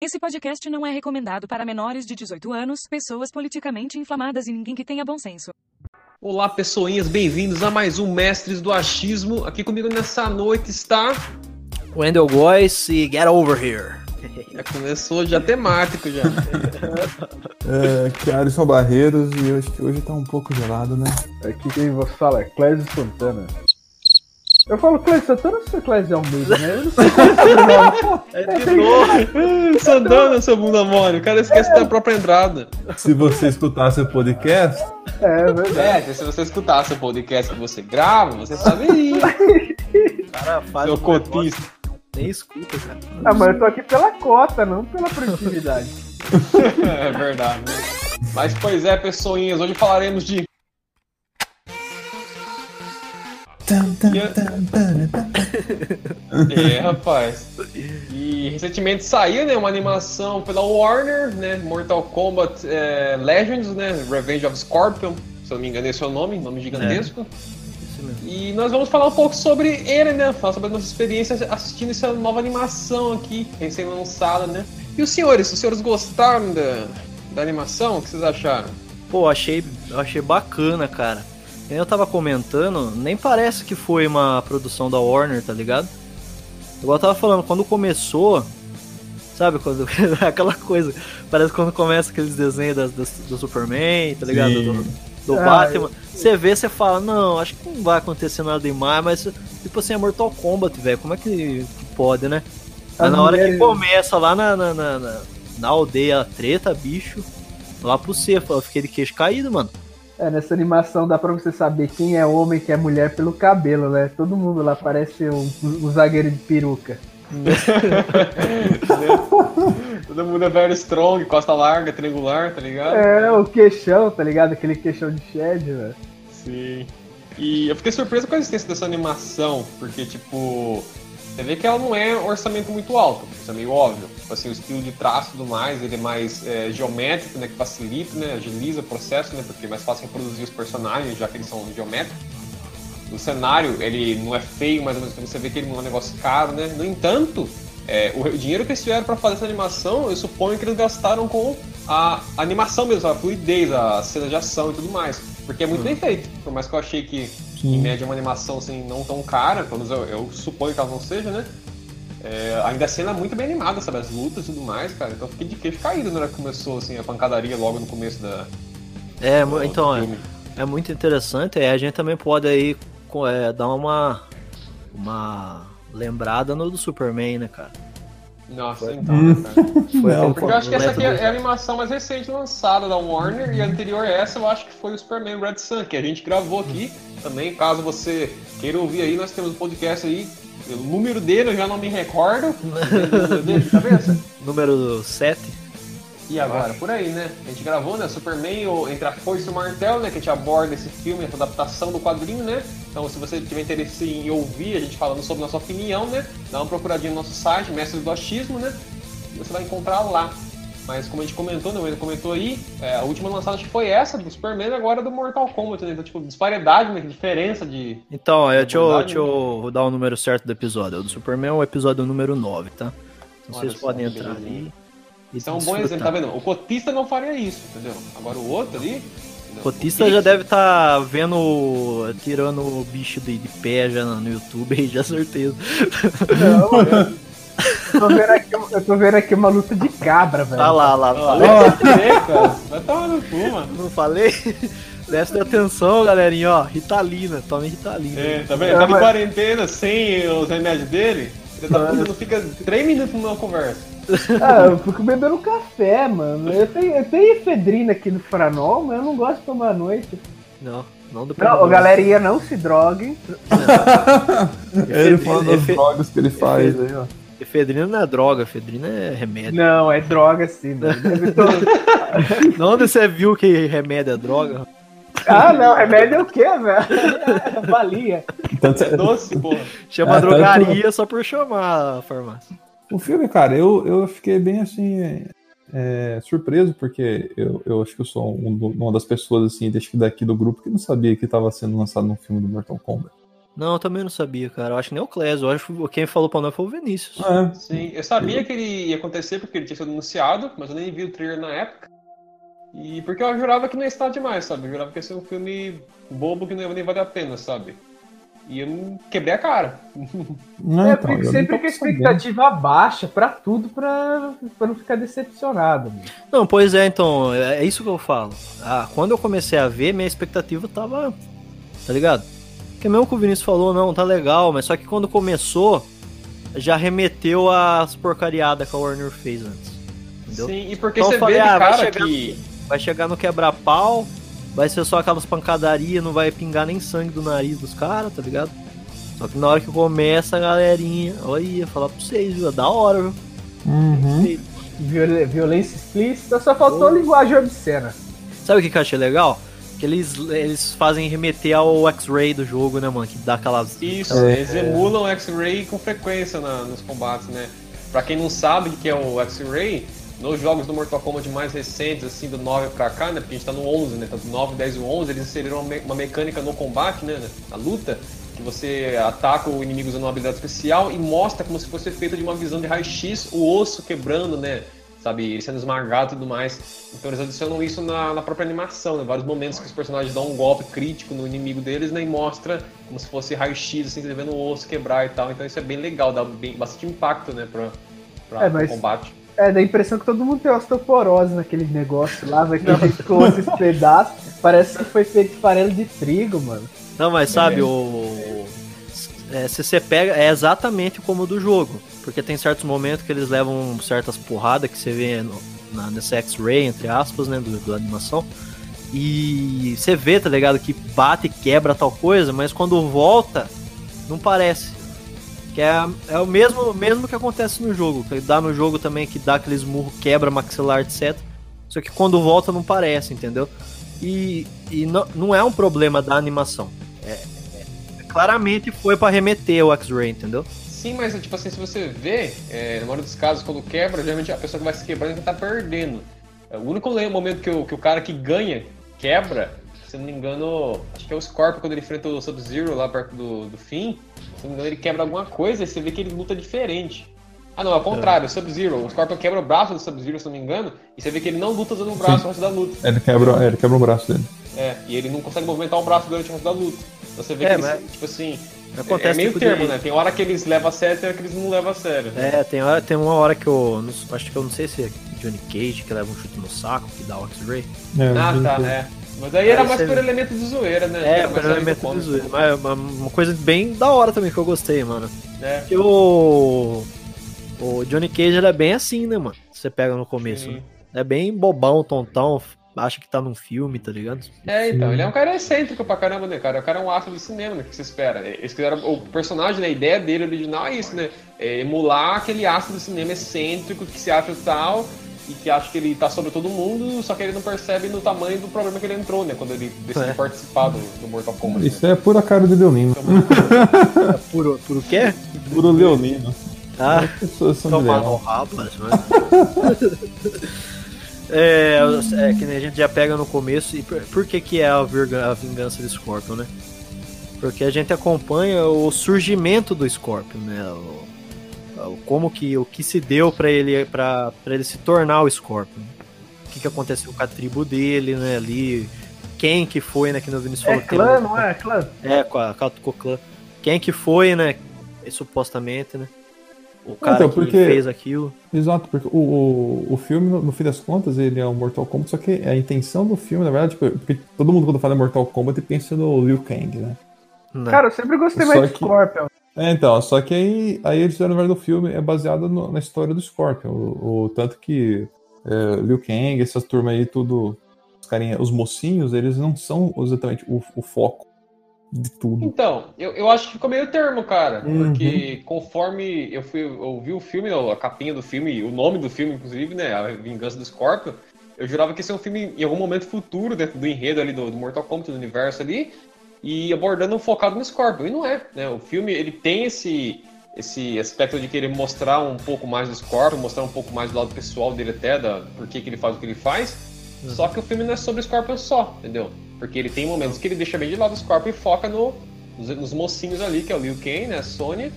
Esse podcast não é recomendado para menores de 18 anos, pessoas politicamente inflamadas e ninguém que tenha bom senso. Olá, pessoinhas, bem-vindos a mais um Mestres do Achismo. Aqui comigo nessa noite está. Wendell Góes e Get Over Here. Já começou já temático já. É, que é Alisson Barreiros e eu acho que hoje tá um pouco gelado, né? Aqui quem você fala é Clésio Santana. Eu falo Clésio Santana ou você é Clésio Almeida, né? Eu não sei qual é o sobrenome. É de novo. Sandana, seu bunda mole. O cara esquece da própria entrada. Se você escutasse o podcast, É verdade. É, se você escutasse o podcast que você grava, você saberia. Cara faz Seu um cotista. Nem escuta, cara. Ah, mas eu tô aqui pela cota, não pela produtividade. É verdade. né? Mas pois é, pessoinhas, hoje falaremos de. É, rapaz. E recentemente saiu, né, uma animação pela Warner, né, Mortal Kombat é, Legends, né, Revenge of Scorpion, se eu não me engano esse é o nome, nome gigantesco. Mesmo. E nós vamos falar um pouco sobre ele, né, falar sobre a nossa experiência assistindo essa nova animação aqui, recém-lançada, né. E os senhores, os senhores gostaram da, da animação? O que vocês acharam? Pô, achei, achei bacana, cara. Eu tava comentando, nem parece que foi uma produção da Warner, tá ligado? Igual eu tava falando, quando começou, sabe, quando aquela coisa, parece quando começa aqueles desenhos das- das- do Superman, tá ligado? Sim. Do, do Ah, Batman. Você vê, você fala, não, acho que não vai acontecer nada demais, mas tipo assim, é Mortal Kombat, velho, como é que, que pode, né? Mas As na hora que mulheres- começa lá na, na, na, na- na aldeia a treta, bicho, lá pro C, eu fiquei de queixo caído, mano. É, nessa animação dá pra você saber quem é homem e quem é mulher pelo cabelo, né? Todo mundo lá parece um, um zagueiro de peruca. Todo mundo é very strong, costa larga, triangular, tá ligado? É, o queixão, tá ligado? Aquele queixão de shed, velho. Sim. E eu fiquei surpreso com a existência dessa animação, porque, tipo, você vê que ela não é um orçamento muito alto, isso é meio óbvio. Tipo assim, o estilo de traço e tudo mais, ele é mais é, geométrico, né, que facilita, né, agiliza o processo, né, porque é mais fácil reproduzir os personagens, já que eles são geométricos. O cenário, ele não é feio, mas ao mesmo tempo você vê que ele não é um negócio caro, né? No entanto, é, o dinheiro que eles tiveram para fazer essa animação, eu suponho que eles gastaram com a animação mesmo, a fluidez, a cena de ação e tudo mais. Porque é muito bem feito. Por mais que eu achei que, em média, uma animação assim, não tão cara, pelo menos eu, eu suponho que ela não seja, né? É, ainda a cena é muito bem animada, sabe? As lutas e tudo mais, cara. Então eu fiquei de queixo caído na hora que começou assim, a pancadaria logo no começo da, É, do então, é, filme. é muito interessante. É, a gente também pode aí é, dar uma, uma lembrada no do Superman, né, cara? Nossa, então, né, cara? Foi Não, Porque eu acho que essa aqui é, lembro é a animação mais recente lançada da Warner e a anterior a essa eu acho que foi o Superman Red Sun, que a gente gravou aqui também. Caso você queira ouvir aí, nós temos um podcast aí. O número dele eu já não me recordo. Número dele de cabeça. Número 7. E agora, por aí, né? A gente gravou, né? Superman, o Entre a Foice e o Martelo, né? Que a gente aborda esse filme, essa adaptação do quadrinho, né? Então, se você tiver interesse em ouvir a gente falando sobre nossa opinião, né? Dá uma procuradinha no nosso site, Mestres do Achismo, né? Você vai encontrar lá. Mas como a gente comentou, né? O comentou aí, é, a última lançada acho que foi essa, do Superman, agora do Mortal Kombat, né? Então, tipo, disparidade, né? Diferença de... Então, é, deixa, eu, deixa eu dar o número certo do episódio. O do Superman é o episódio número 9, tá? Então Olha vocês podem entrar ali. Isso é um bom exemplo, tá vendo? O cotista não faria isso, entendeu? Agora o outro ali... O cotista já deve estar vendo, tirando o bicho de, de pé já no YouTube aí, já certeza. Não, eu tô vendo aqui, eu tô vendo aqui uma luta de cabra, velho. Tá lá, lá, Ó, falei? Cara. Vai tomar no cu, mano. Não falei? Presta atenção, galerinha, ó. Ritalina, tome Ritalina. É, tá vendo? Ele tá de quarentena sem os remédios dele. Ele tá puta, não fica 3 minutos numa conversa. Ah, eu fico bebendo café, mano. Eu tenho, eu tenho efedrina aqui no Franol, mas eu não gosto de tomar à noite. Não, não do Não, ô, galerinha, não se droguem. ele fala das Efe- drogas que ele faz aí, ó. Efedrina não é droga, efedrina é remédio. Não, é droga sim, mano. Não, onde você viu que remédio é droga? ah, não, remédio é o quê, velho? Balinha. Então, É doce, porra. Chama É, drogaria só por chamar a farmácia. O filme, cara, eu, eu fiquei bem assim. é, surpreso, porque eu, eu acho que eu sou um uma das pessoas assim, acho que daqui do grupo que não sabia que estava sendo lançado um filme do Mortal Kombat. Não, eu também não sabia, cara. Eu acho que nem o Clésio. Eu acho que quem falou pra nós foi o Vinícius. É, Sim, eu sabia que ele ia acontecer porque ele tinha sido anunciado, mas eu nem vi o trailer na época. E porque eu jurava que não ia estar demais, sabe? Eu jurava que ia ser um filme bobo que não ia nem valer a pena, sabe? E eu quebrei a cara. não, É, então, porque eu sempre com a tô sabendo. expectativa baixa pra tudo, pra, pra não ficar decepcionado. mano. Não, pois é, então, é é isso que eu falo. Ah, quando eu comecei a ver, minha expectativa tava. Tá ligado? Porque mesmo que o Vinícius falou, não, tá legal, mas só que quando começou, já remeteu às porcariadas que a Warner fez antes. Entendeu? Sim, e porque Então você eu falei, vê ah, vai cara chegar que. Vai chegar no quebra-pau, vai ser só aquelas pancadarias, não vai pingar nem sangue do nariz dos caras, tá ligado? Só que na hora que começa a galerinha, olha, ia falar pra vocês, viu? É Da hora, viu? Uhum. Viol- violência explícita, só faltou linguagem obscena. Sabe o que, que eu achei legal? Que eles, eles fazem remeter ao X-Ray do jogo, né, mano? Que dá aquelas. Isso, É. eles emulam o X-Ray com frequência na- nos combates, né? Pra quem não sabe o que é o X-Ray, nos jogos do Mortal Kombat mais recentes, assim, do 9 pra cá, né? Porque a gente tá no 11, né? Tá do 9, 10 e 11, eles inseriram uma, me- uma mecânica no combate, né? Na luta, que você ataca o inimigo usando uma habilidade especial e mostra como se fosse feito de uma visão de raio-x, o osso quebrando, né? Sabe, sendo esmagado e tudo mais. Então eles adicionam isso na, na própria animação, né? Vários momentos que os personagens dão um golpe crítico no inimigo deles, né? E mostra como se fosse raio-x, assim, você vendo o osso quebrar e tal. Então isso é bem legal, dá bem- bastante impacto, né? Pra, pra É, mas- combate. É, dá a impressão que todo mundo tem osteoporose naquele negócio lá, vai que com esses pedaços. Parece que foi feito de farelo de trigo, mano. Não, mas sabe, o. é, se você pega, é exatamente como o do jogo. Porque tem certos momentos que eles levam certas porradas que você vê no, na, nesse X-Ray, entre aspas, né, do, da animação. E você vê, tá ligado, que bate e quebra tal coisa, mas quando volta, não parece. Que é, é o mesmo, mesmo que acontece no jogo. Que dá no jogo também, que dá aqueles murros, quebra maxilar, etc. Só que quando volta não parece, entendeu? E, e não, não é um problema da animação. É, é- claramente foi pra remeter o X-Ray, entendeu? Sim, mas tipo assim, se você vê, é, na maioria dos casos, quando quebra, geralmente a pessoa que vai se quebrando é tá perdendo. É, O único momento que o, que o cara que ganha quebra, se não me engano, acho que é o Scorpion quando ele enfrenta o Sub-Zero lá perto do, do fim. Se não me engano, ele quebra alguma coisa e você vê que ele luta diferente. Ah, não, é o contrário, o Sub-Zero. O Scorpion quebra o braço do Sub-Zero, se não me engano, e você vê que ele não luta usando o braço o resto da luta. Ele quebra, ele quebra o braço dele. É, e ele não consegue movimentar o braço durante o resto da luta. Então você vê É, que eles, mas- tipo assim, Acontece é meio tipo termo, de- né? Tem hora que eles levam a sério, tem hora que eles não levam a sério. né? É, tem, hora, tem uma hora que eu. não- acho que eu não sei se é Johnny Cage que leva um chute no saco, que dá o X-Ray. É, Ah, ele- tá, é. Mas aí era Aí mais você- por elemento de zoeira, né? É, Era do elemento de zoeira. Mas uma, uma coisa bem da hora também que eu gostei, mano. né? Que o. O Johnny Cage é bem assim, né, mano? Você pega no começo. Né? É bem bobão, tontão, acha que tá num filme, tá ligado? É, então, ele é um cara excêntrico pra caramba, né, cara? O cara é um astro do cinema, né? O que você espera? Eles quiseram, o personagem, né, a ideia dele original é isso, né? É emular aquele astro do cinema excêntrico que se acha tal e que acha que ele tá sobre todo mundo, só que ele não percebe no tamanho do problema que ele entrou, né? Quando ele decide É. participar do, do Mortal Kombat. Isso é pura cara de Leonino. Então, É puro, puro quê? Puro Leonino. Ah, tomar no leão. rabo, mas... é, é, que nem a gente já pega no começo. E por, por que, que é a, virga- a vingança do Scorpion, né? Porque a gente acompanha o surgimento do Scorpion, né? O- como que o que se deu pra ele para ele se tornar o Scorpion. O que, que aconteceu com a tribo dele, né? Ali, quem que foi, né? Que no Vinícius É falou que clã, não é? Clã. É, com a, com a com o clã. Quem que foi, né? e supostamente, né? O cara Então, que porque- fez aquilo. Exato, porque o, o, o filme, no, no fim das contas, ele é um Mortal Kombat, só que a intenção do filme, na verdade, tipo, porque todo mundo quando fala em Mortal Kombat pensa no Liu Kang, né? né? Cara, eu sempre gostei Só mais de que- Scorpion. É, então, só que aí, aí eles fizeram, o filme é baseado no- na história do Scorpion. O, o tanto que é, Liu Kang, essas turmas aí, tudo. Os, carinha, os mocinhos, eles não são exatamente o, o foco de tudo. Então, eu, eu acho que ficou meio termo, cara. Uhum. Porque conforme eu fui eu vi o filme, a capinha do filme, o nome do filme, inclusive, né? A Vingança do Scorpion, eu jurava que ia ser um filme em algum momento futuro, dentro do enredo ali do, do Mortal Kombat, do universo ali, e abordando um focado no Scorpion. E não é, né? O filme, ele tem esse, esse aspecto de querer mostrar um pouco mais do Scorpion, mostrar um pouco mais do lado pessoal dele até, da, por que, que ele faz o que ele faz. Só que o filme não é sobre o Scorpion só, entendeu? Porque ele tem momentos que ele deixa bem de lado o Scorpion e foca no, nos, nos mocinhos ali, que é o Liu Kang, né? A Sony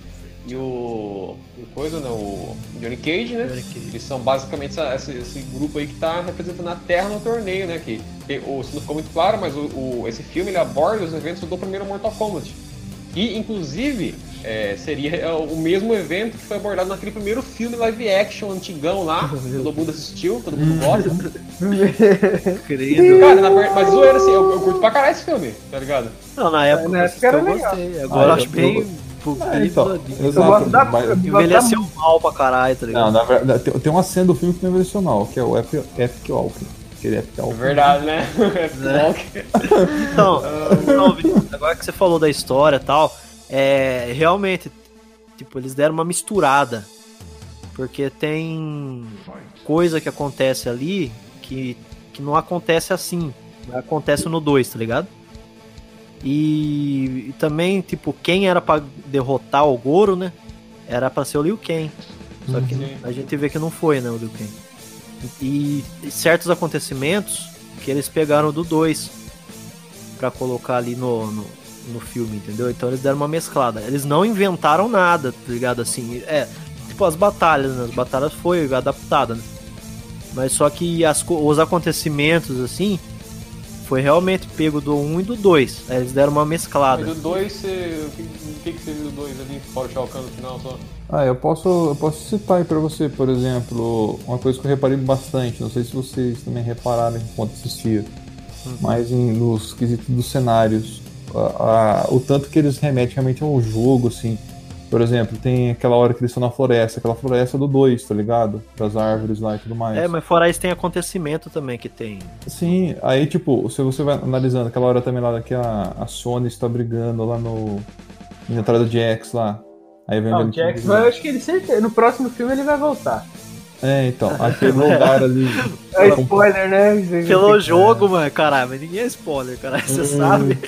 e o. o coisa, né? O Johnny Cage, né? Johnny Cage. Eles são basicamente essa- esse, esse grupo aí que tá representando a Terra no torneio, né? Que, que o, isso não ficou muito claro, mas o, o- esse filme ele aborda os eventos do primeiro Mortal Kombat. E, inclusive, é, seria o mesmo evento que foi abordado naquele primeiro filme live action antigão lá, que todo mundo assistiu, todo mundo gosta. Credo. Cara, na mas zoeira assim, eu, eu curto pra caralho esse filme, tá ligado? Não, na época, Na eu época era eu legal. gostei. Agora Ah, eu acho bem. Ah, bem então, exato, gosto da. mas- Envelheceu da- mal pra caralho, tá ligado? Não, na verdade, tem, tem uma cena do filme que não envelheceu mal, que é o Epic, Epic Walking. Aquele Epic É Walking. verdade, né? Então, não, Vinícius, agora que você falou da história e tal, é, realmente, tipo, eles deram uma misturada. Porque tem coisa que acontece ali que, que não acontece assim. Acontece no 2, tá ligado? E, e também, tipo, quem era pra derrotar o Goro, né? Era pra ser o Liu Kang. Só que Sim. a gente vê que não foi, né, o Liu Kang. E, e certos acontecimentos que eles pegaram do 2 pra colocar ali no, no, no filme, entendeu? Então eles deram uma mesclada. Eles não inventaram nada, tá ligado? Assim, é, tipo as batalhas, né? As batalhas foi adaptada, né? Mas só que as, os acontecimentos, assim, foi realmente pego do 1 e do 2. Aí eles deram uma mesclada. Mas o 2, você... o que, que você viu do 2 ali, fora o Shao Kahn no final só? Ah, eu posso, eu posso citar aí pra você, por exemplo, uma coisa que eu reparei bastante, não sei se vocês também repararam enquanto assistia, mas em, nos quesitos dos cenários, a- a- o tanto que eles remetem realmente ao jogo, assim. Por exemplo, tem aquela hora que eles estão na floresta, aquela floresta do 2, tá ligado? Das árvores lá e tudo mais. É, mas fora isso tem acontecimento também que tem. Sim, aí tipo, se você vai analisando aquela hora também lá que a, a Sony está brigando lá no. Na entrada do Jax lá. Aí vem Não, vendo o Jax, vai- eu acho que ele certeza. No próximo filme ele vai voltar. É, então, aquele lugar ali. É spoiler, né? Pelo jogo, mano, caralho, mas ninguém é spoiler, caralho, você sabe.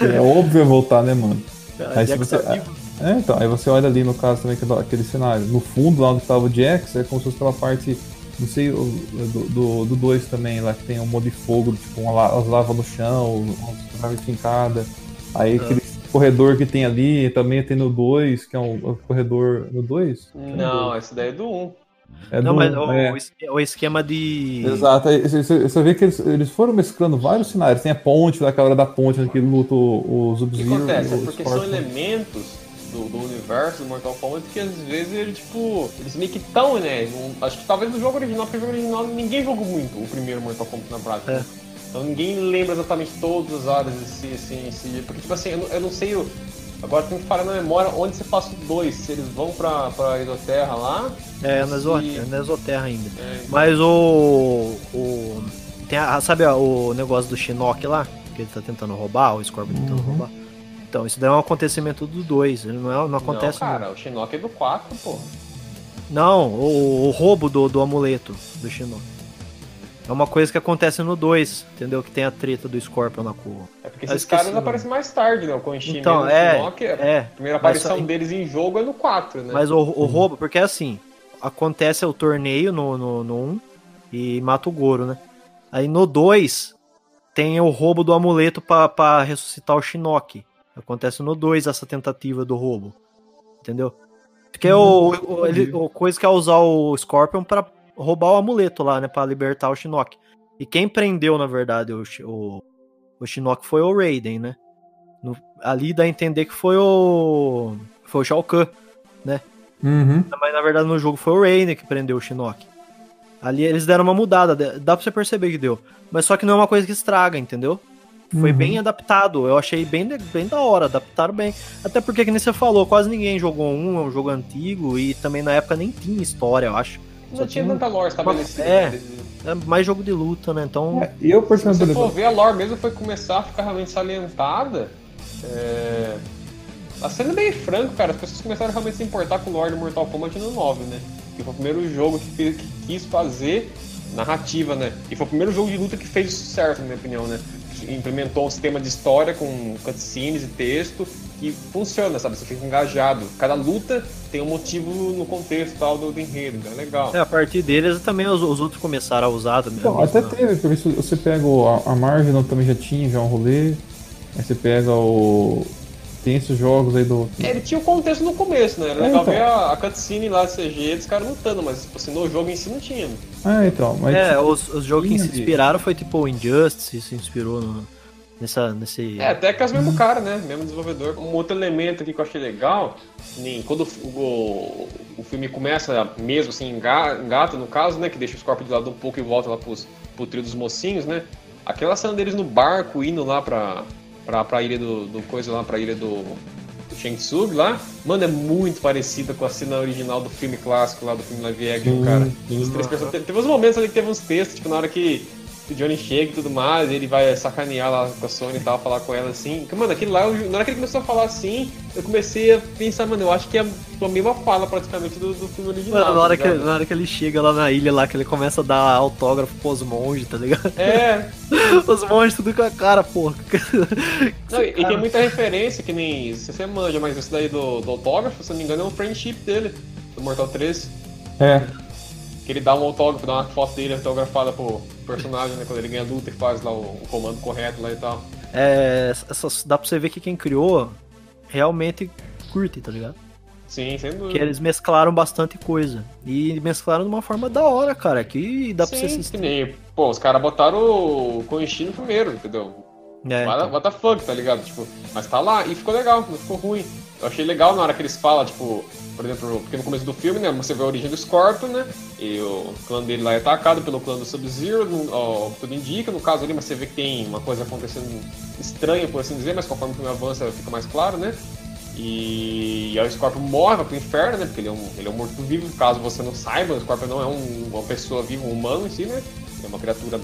É óbvio voltar, né, mano? Caralho, Aí se você- vivo. É, então, aí você olha ali no caso também aquele, aquele cenário. No fundo, lá onde tava o Jax, é como se fosse aquela parte, não sei, do 2 do, dois também, lá que tem um monte de fogo, tipo, uma, la- as lavas no chão, umas naves fincadas. Aí Ah. aquele corredor que tem ali, também tem no 2, que é um, um corredor. No 2? Não, esse daí é do 1. É Não, do- mas o, é. o esque- o esquema de. Exato, você, vê que eles, eles foram mesclando vários cenários. Tem a ponte, aquela hora da ponte, que luta o, o O que Sub-Zero. acontece? É porque são elementos do, do universo do Mortal Kombat que às vezes ele, tipo, eles meio que tão, né? acho que talvez no jogo original, porque o jogo original ninguém jogou muito o primeiro Mortal Kombat na prática. É. Então ninguém lembra exatamente todas as áreas em si, assim, em si. Porque, tipo assim, eu não, eu não sei. o- Agora tem que falar na memória onde você passa o 2. Se eles vão pra, pra Isoterra lá. É, na se- Exoterra, na Exoterra ainda. é, Mas o. o tem a, sabe a- o negócio do Shinnok lá? Que ele tá tentando roubar, o Scorpion tentando Uhum. roubar? Então, isso daí é um acontecimento do 2. Não, é, não acontece. Não, cara, o Shinnok é do 4, pô. Não, o, o roubo do, do amuleto do Shinnok. É uma coisa que acontece no 2, entendeu? Que tem a treta do Scorpion com o. É porque esses esqueci caras aparecem mais tarde, né? O Konshin Então, e o é, Shinnok, a é. primeira mas aparição só- deles em jogo é no 4, né? Mas o, o roubo, porque é assim, acontece o torneio no 1 no, no um, e mata o Goro, né? Aí no 2 tem o roubo do amuleto pra, pra ressuscitar o Shinnok. Acontece no 2 essa tentativa do roubo. Entendeu? Porque o, o, ele, o coisa que é usar o Scorpion pra roubar o amuleto lá, né? Pra libertar o Shinnok. E quem prendeu, na verdade, o, o, o Shinnok foi o Raiden, né? No- ali dá a entender que foi o. Foi o Shao Kahn. Uhum. Mas na verdade no jogo foi o Rainer que prendeu o Shinnok. Ali eles deram uma mudada, dá pra você perceber que deu. Mas só que não é uma coisa que estraga, entendeu? Foi Uhum. bem adaptado, eu achei bem, de- bem da hora, adaptaram bem. Até porque, que nem você falou, quase ninguém jogou um, é um jogo antigo e também na época nem tinha história, eu acho. Não Só tinha tanta lore estabelecida. É. né? É mais jogo de luta, né? Então. É, e eu, por Se você exemplo, for ver, a lore mesmo foi começar a ficar realmente salientada. É... Tá sendo bem franco, cara, as pessoas começaram a realmente se importar com o lore do Mortal Kombat no 9, né? Que foi o primeiro jogo que, fez- que quis fazer narrativa, né? E foi o primeiro jogo de luta que fez isso certo, na minha opinião, né? Implementou um sistema de história com cutscenes e texto que funciona, sabe? Você fica engajado. Cada luta tem um motivo no contexto tal do, do enredo, então é legal. É, a partir deles também os, os outros começaram a usar também. Então, a até mesma- teve, porque se você pega o, a, a Marvel também já tinha já um rolê, aí você pega o tem esses jogos aí do. É, ele tinha o contexto no começo, né? Era É, legal então. ver a, a cutscene lá de CG dos caras lutando, mas tipo assim, no jogo em si não tinha. né? Ah, então. Mas É, os, os jogos que se inspiraram foi tipo o Injustice, se inspirou no, nessa, nesse... É, até que as mesmo cara, né? Mesmo desenvolvedor. Um outro elemento aqui que eu achei legal, nem quando o, o, o filme começa mesmo, assim, enga- engata no caso, né? Que deixa o Scorpion de lado um pouco e volta lá pros, pro trio dos mocinhos, né? Aquela cena deles no barco indo lá pra, pra, pra ilha do, do coisa lá, pra ilha do, do Shang Tsung lá, mano, é muito parecida com a cena original do filme clássico lá, do filme live action, cara. Os três person- Teve uns momentos ali que teve uns textos, tipo, na hora que o Johnny chega e tudo mais, ele vai sacanear lá com a Sony e tal, falar com ela assim. Que, Mano, aquele lá, eu- na hora que ele começou a falar assim, eu comecei a pensar, mano, eu acho que é a mesma fala praticamente do, do filme original. Mano, na, hora tá que, na hora que ele chega lá na ilha, lá que ele começa a dar autógrafo pros monges, tá ligado? É, Os monges tudo com a cara, porra. não, e, e tem muita referência, que nem, se você manja, mas esse daí do, do autógrafo, se não me engano, é um friendship dele, do Mortal 13. É. Ele dá um autógrafo, dá uma foto dele autografada pro personagem, né? Quando ele ganha luta e faz lá o, o comando correto lá e tal. É, essas- dá pra você ver que quem criou realmente curte, tá ligado? Sim, sem dúvida. Que eles mesclaram bastante coisa. E mesclaram de uma forma da hora, cara. Que dá pra você Sim, que assistir. nem, pô, os caras botaram o Koichi no primeiro, entendeu? É, What, então. what the fuck, tá ligado? Tipo, mas tá lá e ficou legal, não ficou ruim. Eu achei legal na hora que eles falam, tipo, por exemplo, porque no começo do filme, né, você vê a origem do Scorpion, né? E o clã dele lá é atacado pelo clã do Sub-Zero, tudo indica, no caso ali, mas você vê que tem uma coisa acontecendo estranha, por assim dizer, mas conforme o filme avança fica mais claro, né? E, aí o Scorpion morre, vai pro inferno, né? Porque ele é um, ele é um morto-vivo, caso você não saiba, o Scorpion não é um- uma pessoa viva, um humano em si, né? É uma criatura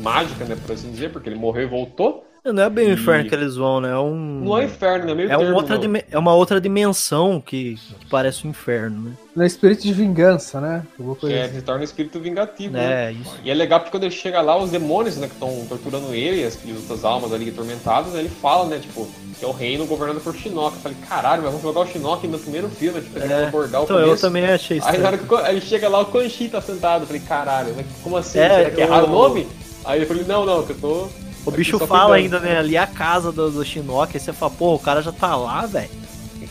mágica, né, por assim dizer, porque ele morreu e voltou. Não é bem o E- inferno que eles vão, né? É um. Não é inferno, né? Meio é, um termo, outra dime- é uma outra dimensão que, que parece um inferno, né? No espírito de vingança, né? Alguma coisa É, assim. se torna um espírito vingativo, né? É, isso. E é legal porque quando ele chega lá, os demônios, né, que estão torturando ele, as, e outras almas ali atormentadas, né, ele fala, né, tipo, que é o reino governado por Shinnok. Eu falei, caralho, mas vamos jogar o Shinnok no primeiro filme, tipo, ele vai É, abordar o Então eu começo. também achei Aí na hora que ele chega lá, o Quan Chi tá sentado. Eu falei, caralho, mas como assim? É, Será que é errado o o- nome? Aí ele falou, não, não, que eu tô. O bicho fala ainda, né? Ali é a casa do, do Shinnok. Aí você fala, pô, o cara já tá lá, velho.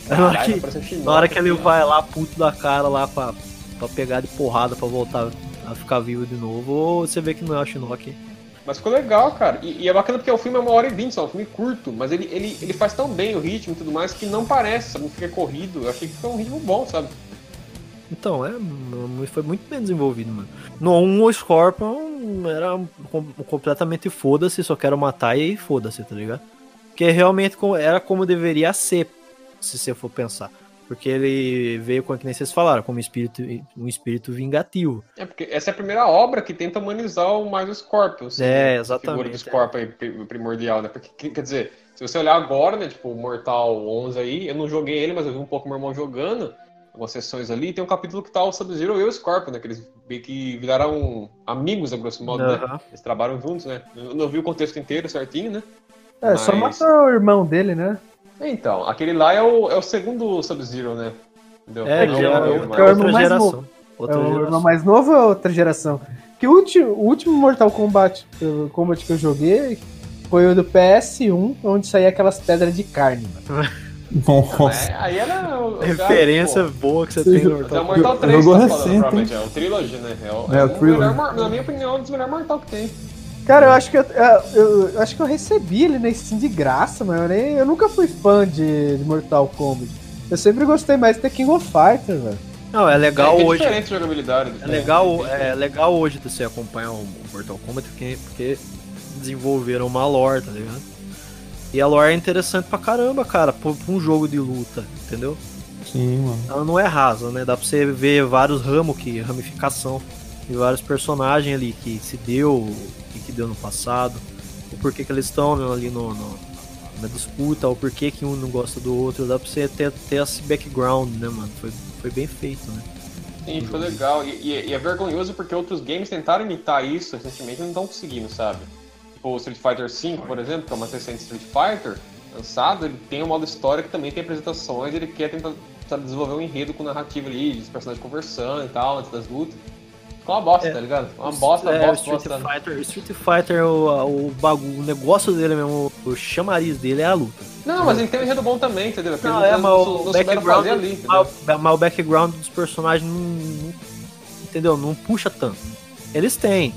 Na hora que- parece Shinnok, Na hora que ele vai lá, puto da cara lá pra, pra pegar de porrada pra voltar a ficar vivo de novo, você vê que não é o Shinnok. Mas ficou legal, cara. E, e é bacana porque o filme é uma hora e vinte só, é um filme curto, mas ele, ele, ele faz tão bem o ritmo e tudo mais que não parece, sabe? Não fica corrido. Eu achei que foi um ritmo bom, sabe? Então, é, foi muito bem desenvolvido, mano. No 1, o Scorpion era com- completamente foda-se, só quero matar e foda-se, tá ligado? Porque realmente era como deveria ser, se você for pensar. Porque ele veio, com que nem vocês falaram, como espírito, um espírito vingativo. É porque essa é a primeira obra que tenta humanizar o mais o Scorpion. assim, É, né? A exatamente, figura do Scorpion aí, pri- primordial, né? Porque, quer dizer, se você olhar agora, né? Tipo, o Mortal 11 aí, eu não joguei ele, mas eu vi um pouco meu irmão jogando. Algumas sessões ali, tem um capítulo que tá o Sub-Zero e o Scorpion, né? Que eles meio que viraram amigos, a grosso modo, né? Aham. Eles trabalham juntos, né? Eu não vi o contexto inteiro certinho, né? É, só Mas- matou o irmão dele, né? Então, aquele lá é o, é o segundo Sub-Zero, né? Entendeu? É, Não é primeiro, o- mas- que é o irmão mais geração. novo. Outra é o geração. irmão mais novo ou é outra geração? Que o último, o último Mortal Kombat, Kombat que eu joguei foi o do PS1, onde saía aquelas pedras de carne. mano. Nossa. É, aí era o- o- Referência pô, boa que você Sim, tem no é Mortal Mortal Eu- 3 jogou tá falando, recente, provavelmente. É o Trilogy, né? É o, É, o um Trilogy. melhor na minha opinião, é um dos melhores Mortal que tem. Cara, eu acho que eu, eu- eu acho que eu recebi ele na Steam de graça, mas eu, nem, eu nunca fui fã de, de Mortal Kombat. Eu sempre gostei mais de The King of Fighters, velho. Não, é legal é, é hoje. diferente jogabilidade. É legal, é legal hoje você acompanhar o Mortal Kombat porque, porque desenvolveram uma lore, tá ligado? E a lore é interessante pra caramba, cara, pra pra um jogo de luta, entendeu? Sim, mano. Ela não é rasa, né? Dá pra você ver vários ramos que ramificação e vários personagens ali que se deu, o que, que deu no passado, o porquê que eles estão ali no, no- na disputa, o porquê que um não gosta do outro, dá pra você ter, ter esse background, né, mano? Foi, foi bem feito, né? Sim, ficou legal. E, e- e é vergonhoso porque outros games tentaram imitar isso recentemente e não estão conseguindo, sabe? Tipo o Street Fighter V, por exemplo, que é uma recente Street Fighter, lançado, ele tem um modo história que também tem apresentações, ele quer tentar sabe, desenvolver um enredo com narrativa ali, os personagens conversando e tal, antes das lutas. Ficou uma bosta, É. tá ligado? Uma bosta, é, bosta, Street bosta. Fighter, o Street Fighter, o, o bagulho, o negócio dele mesmo, o chamariz dele é a luta. Não, mas ele tem um enredo bom também, entendeu? Porque Não, é, mas o não background, ali, entendeu? mas o background dos personagens não, não- entendeu? Não puxa tanto. Eles têm.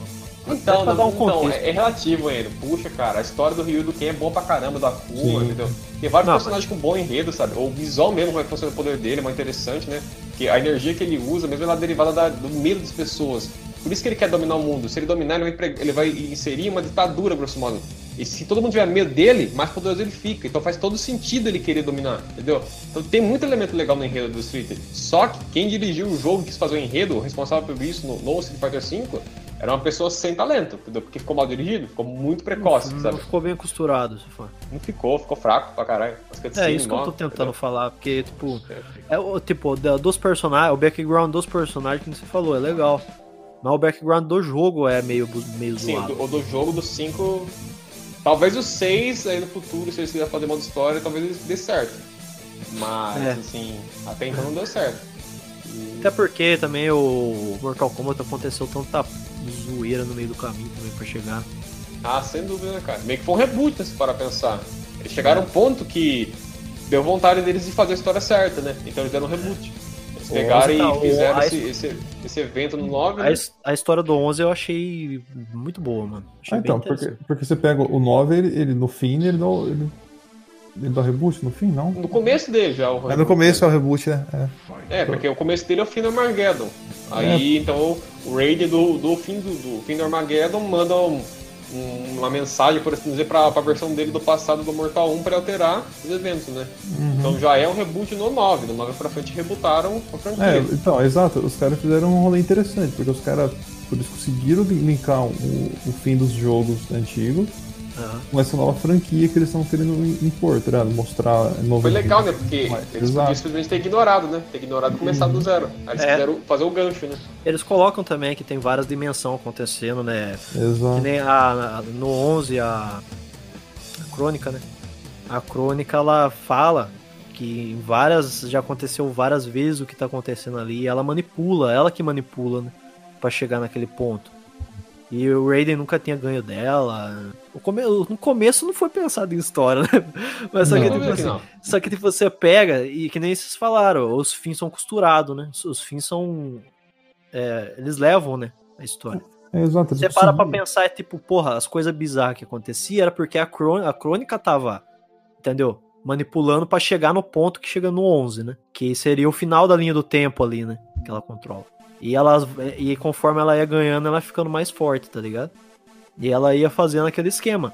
Então, pra dar um então é, é relativo ainda. Puxa, cara, a história do Ryu do Ken é bom pra caramba, da Akuma, Sim. entendeu? Tem vários Não, personagens com bom enredo, sabe? O visual mesmo, como é que funciona o poder dele, é muito interessante, né? Que a energia que ele usa, mesmo ela é derivada da- do medo das pessoas. Por isso que ele quer dominar o mundo. Se ele dominar, ele vai, ele vai inserir uma ditadura, grosso modo. E se todo mundo tiver medo dele, mais poderoso ele fica. Então faz todo sentido ele querer dominar, entendeu? Então tem muito elemento legal no enredo do Street. Só que quem dirigiu o jogo, quis fazer o enredo, o responsável por isso no, no Street Fighter V, era uma pessoa sem talento? Porque ficou mal dirigido, ficou muito precoce, Não sabe? ficou bem costurado, se for. Não ficou, ficou fraco pra caralho. É cutscenes, isso que eu tô tentando entendeu? falar, porque, tipo, é o tipo, dos personagens, o background dos personagens que você falou, é legal. Mas o background do jogo é meio, meio Sim, zoado. do, o do jogo do 5. Talvez o 6 aí no futuro, se eles quiserem fazer modo história, talvez dê certo. Mas, É. assim, até então não deu certo. Até porque também o Mortal Kombat aconteceu tanta zoeira no meio do caminho também pra chegar. Ah, sem dúvida, né, cara? Meio que foi um reboot, né, se parar pra pensar. Eles chegaram a um ponto que deu vontade deles de fazer a história certa, né? Então eles deram um reboot. Eles pegaram 11 tá- e fizeram o- esse, esse, esse evento no 9, A, né? a história do 11 eu achei muito boa, mano. Achei Ah, então, porque, porque você pega o 9, ele, ele no fim, ele dá, o- ele, ele dá reboot no fim, não? No começo dele já. O É no começo é o reboot, né? É. É, porque o começo dele é o fim do Armageddon. Aí, então, o Raid do, do, fim do, do fim do Armageddon manda um- um- uma mensagem, por assim dizer, pra, pra versão dele do passado do Mortal 1 pra alterar os eventos, né? Então já é um reboot no 9. No 9 pra frente rebootaram a franquia. É, então, exato. Os caras fizeram um rolê interessante, porque os caras isso conseguiram linkar o, o fim dos jogos antigos Aham. com essa nova franquia que eles estão querendo impor, tá ligado? Mostrar novo Foi legal, né? Porque eles exato. podiam simplesmente ter ignorado, né? Ter ignorado e começado do zero. Aí eles É. quiseram fazer o gancho, né? Eles colocam também que tem várias dimensões acontecendo, né? Que Exato. nem a, a- no 11, a, a crônica, né? A crônica, ela fala que em várias, já aconteceu várias vezes o que tá acontecendo ali, e ela manipula, ela que manipula, né? Pra chegar naquele ponto. E o Raiden nunca tinha ganho dela. O come... No começo não foi pensado em história, né? Mas só que, Não, tipo, Óbvio que assim, não. só que tipo, você pega, e que nem vocês falaram, os fins são costurados, né? Os- fins são. é, eles levam, né? A história. É, exato. Você eles para pra pensar, é tipo, porra, as coisas bizarras que acontecia era porque a crônica, a crônica tava, entendeu? Manipulando pra chegar no ponto que chega no 11, né? Que seria o final da linha do tempo ali, né? Que ela controla. E, elas, e conforme ela ia ganhando, ela ia ficando mais forte, tá ligado? E ela ia fazendo aquele esquema.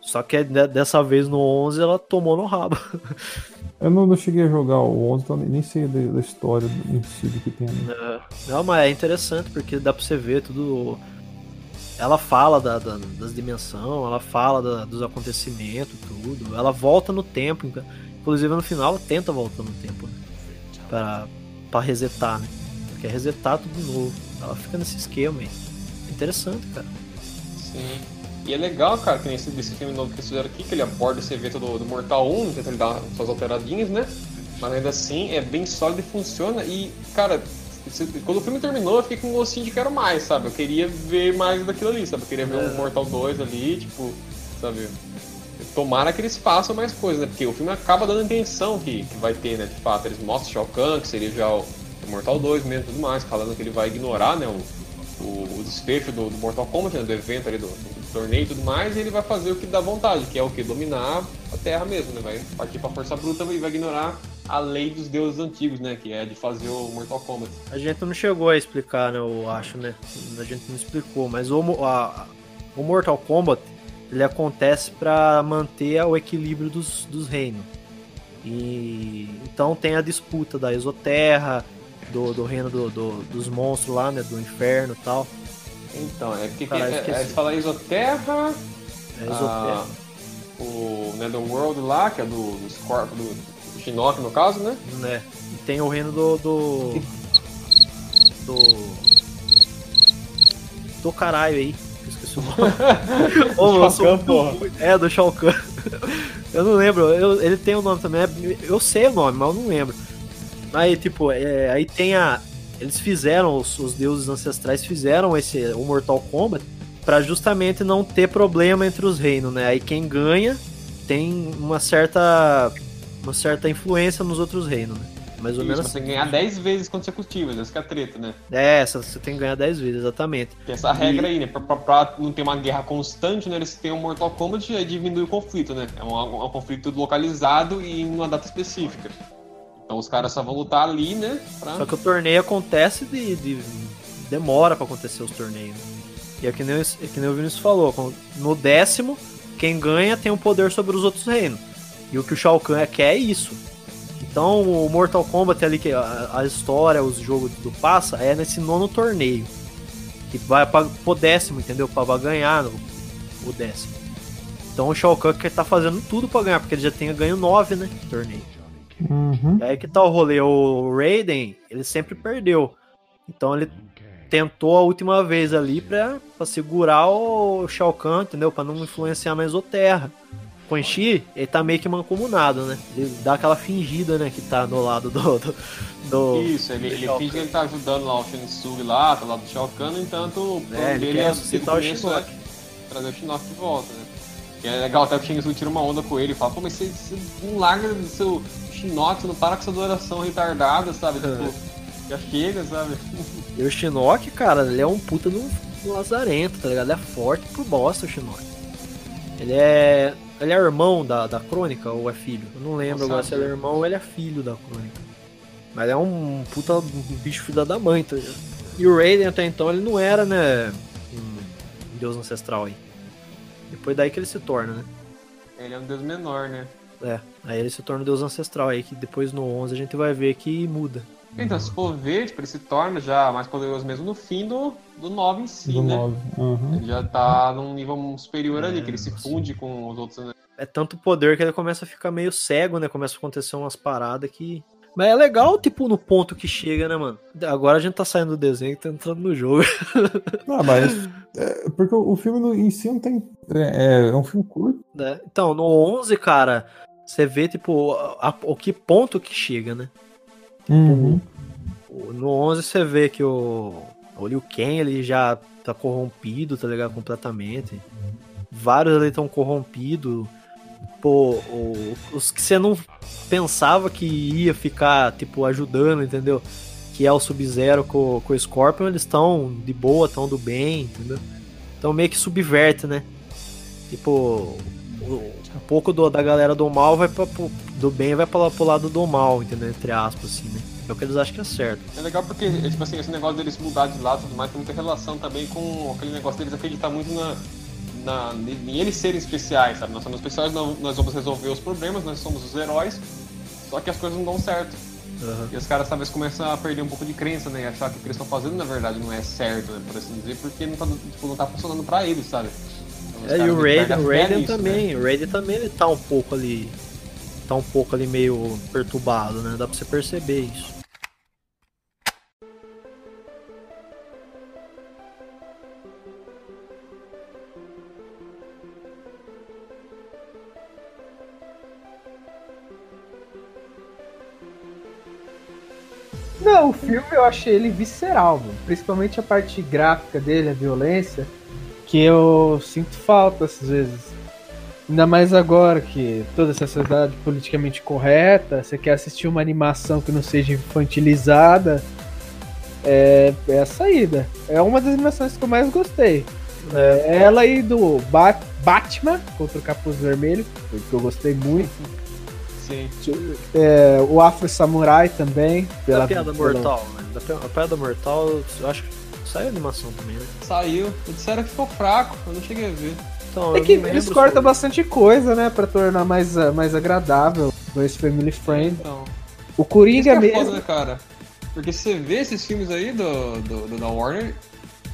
Só que de- dessa vez no 11 ela tomou no rabo. Eu não, não cheguei a jogar o 11, então nem- sei da, da história em si do que tem ali. Não, mas é interessante porque dá pra você ver tudo. Ela fala da- da- das dimensões, ela fala da- dos acontecimentos, tudo. Ela volta no tempo. Inclusive no final ela tenta voltar no tempo. Né? Pra, pra resetar, né? Quer resetar tudo de novo. Ela fica nesse esquema aí. Interessante, cara. Sim. E é legal, cara, que nesse desse filme novo que eles fizeram aqui, que ele aborda esse evento do, do Mortal 1, tenta ele dar suas alteradinhas, né? Mas ainda assim é bem sólido e funciona. E, cara, quando o filme terminou, eu fiquei com um gostinho de quero mais, sabe? Eu queria ver mais daquilo ali, sabe? Eu queria ver um Mortal 2 ali, tipo, sabe? Tomara que eles façam mais coisas, né? Porque o filme acaba dando a intenção que, que vai ter, né? De fato, eles mostram Shao Kahn, que seria já o Mortal 2 mesmo e tudo mais, falando que ele vai ignorar, né? O, o, o desfecho do, do Mortal Kombat, né? Do evento ali, do, do torneio e tudo mais, e ele vai fazer o que dá vontade, que é o que? Dominar a Terra mesmo, né? Vai partir pra força bruta e vai ignorar a lei dos deuses antigos, né? Que é de fazer o Mortal Kombat. A gente não chegou a explicar, né? Eu acho, né? A gente não explicou, mas o, a- o Mortal Kombat ele acontece para manter o equilíbrio dos, dos reinos. E então tem a disputa da Exoterra, do, do reino do- do- dos monstros lá, né? Do inferno e tal. Então, é porque Caralho, é, é, fala Exoterra, É Exoterra. Ah, o Netherworld lá, que é do, do Scorpio, do, do Shinnok no caso, né? né? E tem o reino do. do. do, do caralho aí. que Esqueci o nome. Ô, Shao Kahn. É, do Shao Kahn. Eu não lembro, eu- ele tem o nome também. é- Eu sei o nome, mas eu não lembro. Aí, tipo, é, aí tem a. Eles fizeram, os, os deuses ancestrais fizeram esse o Mortal Kombat pra justamente não ter problema entre os reinos, né? Aí quem ganha tem uma certa uma certa influência nos outros reinos, né? Mais ou Isso, menos você tem assim. ganhar 10 vezes consecutivas, essa que é a treta, né? É, você tem que ganhar 10 vezes, exatamente. Tem essa regra aí, né? Pra, pra- pra não ter uma guerra constante, né? Eles têm um Mortal Kombat e diminui o conflito, né? É um, um conflito localizado e em uma data específica. Então os caras só vão lutar ali, né? Pra... Só que o torneio acontece de. de- demora pra acontecer os torneios. E é que nem, é que nem o Vinícius falou, no décimo, quem ganha tem o poder sobre os outros reinos. E o que o Shao Kahn quer é isso. Então o Mortal Kombat ali, que a, a história, os jogos do passa, é nesse nono torneio. Que vai pra, pro décimo, entendeu? Pra, ganhar no- o décimo. Então o Shao Kahn quer tá fazendo tudo pra ganhar, porque ele já tem ganho nove, né? Torneio. Uhum. E aí que tá o rolê, o Raiden, ele sempre perdeu. Então ele tentou a última vez ali pra, pra segurar o Shao Kahn, entendeu? Pra não influenciar na Exoterra. Quan Chi, ele tá meio que mancomunado, né? Ele dá aquela fingida, né? Que tá do lado do... do, do- Isso, ele, do ele finge que ele tá ajudando lá o Shang Tsung lá, tá lá do Shao Kahn, no entanto, o plano É, ele dele quer é, ressuscitar o é trazer o Shinnok de volta, né? É legal até que o Shang Tsung tira uma onda com ele e fala, pô, mas você, você não larga do seu Shinnok, não para com essa adoração retardada, sabe? Tipo, já chega, sabe? E o Shinnok, cara, ele é um puta de um lazarento, tá ligado? Ele é forte por bosta, o Shinnok. Ele é... Ele é irmão da, da Crônica ou é filho? Eu não lembro agora se ele é irmão ou ele é filho da Crônica. Mas é um puta um bicho filho da mãe, tá ligado? E o Raiden até então ele não era, né? Um deus ancestral aí. Depois daí que ele se torna, né? Ele é um deus menor, né? É, aí ele se torna o deus ancestral aí, que depois no 11 a gente vai ver que muda. Então, se for ver, tipo, ele se torna já mais poderoso mesmo no fim do, do 9 em si, Do né? 9. Uhum. Ele já tá num nível superior É, ali, que ele se assim. funde com os outros, né? É tanto poder que ele começa a ficar meio cego, né? Começa a acontecer umas paradas que. Mas é legal, tipo, no ponto que chega, né, mano? Agora a gente tá saindo do desenho e tá entrando no jogo. Ah, mas. é, porque o filme em si não tem. É, é um filme curto. né? Então, no 11, cara, você vê, tipo, a- a- o que ponto que chega, né? Uhum. O- No 11 você vê que o, o Liu Kang ele já tá corrompido, tá ligado? Completamente. Vários ali estão corrompidos. Pô, o- os que você não pensava que ia ficar, tipo, ajudando, entendeu? Que é o Sub-Zero com, com o Scorpion, eles estão de boa, estão do bem, entendeu? Então meio que subverte, né? Tipo, um pouco do- da galera do mal vai pra, pro- do bem vai pra, pro lado do mal, entendeu? Entre aspas, assim, né? É o que eles acham que é certo. É legal porque, tipo assim, esse negócio deles mudar de lado e tudo mais tem muita relação também com aquele negócio deles acreditar muito na, na, em eles serem especiais, sabe? Nós somos especiais, nós, vamos resolver os problemas, nós somos os heróis, só que as coisas não dão certo. Aham. E os caras talvez começam a perder um pouco de crença, né? E achar que o que eles estão fazendo na verdade não é certo, né? Por assim dizer, porque não tá, tipo, não tá funcionando pra eles, sabe? Então, É, e o Raiden, o Raiden nisso, né? também, o Raiden também ele tá um pouco ali, tá um pouco ali meio perturbado, né? Dá pra você perceber isso. Filme eu achei ele visceral, mano. principalmente a parte gráfica dele, a violência, que eu sinto falta às vezes. Ainda mais agora que toda essa sociedade politicamente correta, você quer assistir uma animação que não seja infantilizada, é, é a saída. É uma das animações que eu mais gostei. É ela aí do Ba- Batman contra o Capuz Vermelho, que eu gostei muito. Sim. É, o Afro Samurai também. Da piada pela- mortal, né? Da piada mortal, eu acho que saiu a animação também, né? Saiu, disseram que ficou fraco, eu não cheguei a ver. Então, É que eles cortam sobre- bastante coisa, né? Pra tornar mais, ah, mais agradável. Mais family friend. Então. O Coringa é mesmo. foda, cara? Porque você vê esses filmes aí do, do, do- da Warner,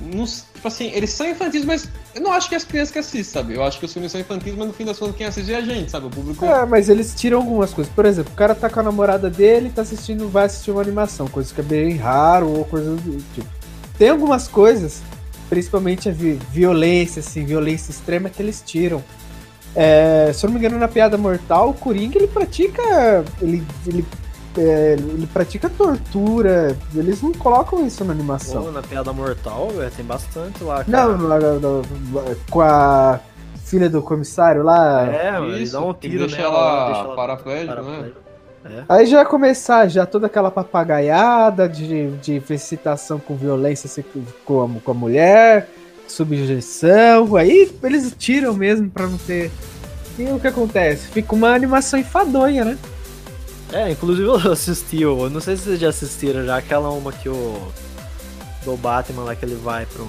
tipo assim, eles são infantis, mas eu não acho que é as crianças que assistem, sabe? Eu acho que os filmes são infantis, mas no fim das contas quem assiste é a gente, sabe? O público. É, mas eles tiram algumas coisas. Por exemplo, o cara tá com a namorada dele, tá assistindo, vai assistir uma animação, coisa que é bem raro ou coisa do tipo. Tem algumas coisas, principalmente a vi- violência, assim, violência extrema que eles tiram. É, se eu não me engano, na piada mortal, o Coringa ele pratica. Ele, ele, é, ele pratica tortura. Eles não colocam isso na animação. Pô, na piada mortal, velho, tem bastante lá, cara. Não, não, não, não, com a filha do comissário lá. É, mano, ele Isso, dá um tiro deixa nela, ela deixa ela paraplégica, né? É. Aí já ia começar já toda aquela papagaiada de, de felicitação com violência com a, com a mulher, subjeção. Aí eles tiram mesmo pra não ter. E o que acontece? Fica uma animação enfadonha, né? É, inclusive eu assisti, eu não sei se vocês já assistiram já, aquela uma que o. Do Batman lá que ele vai pra um,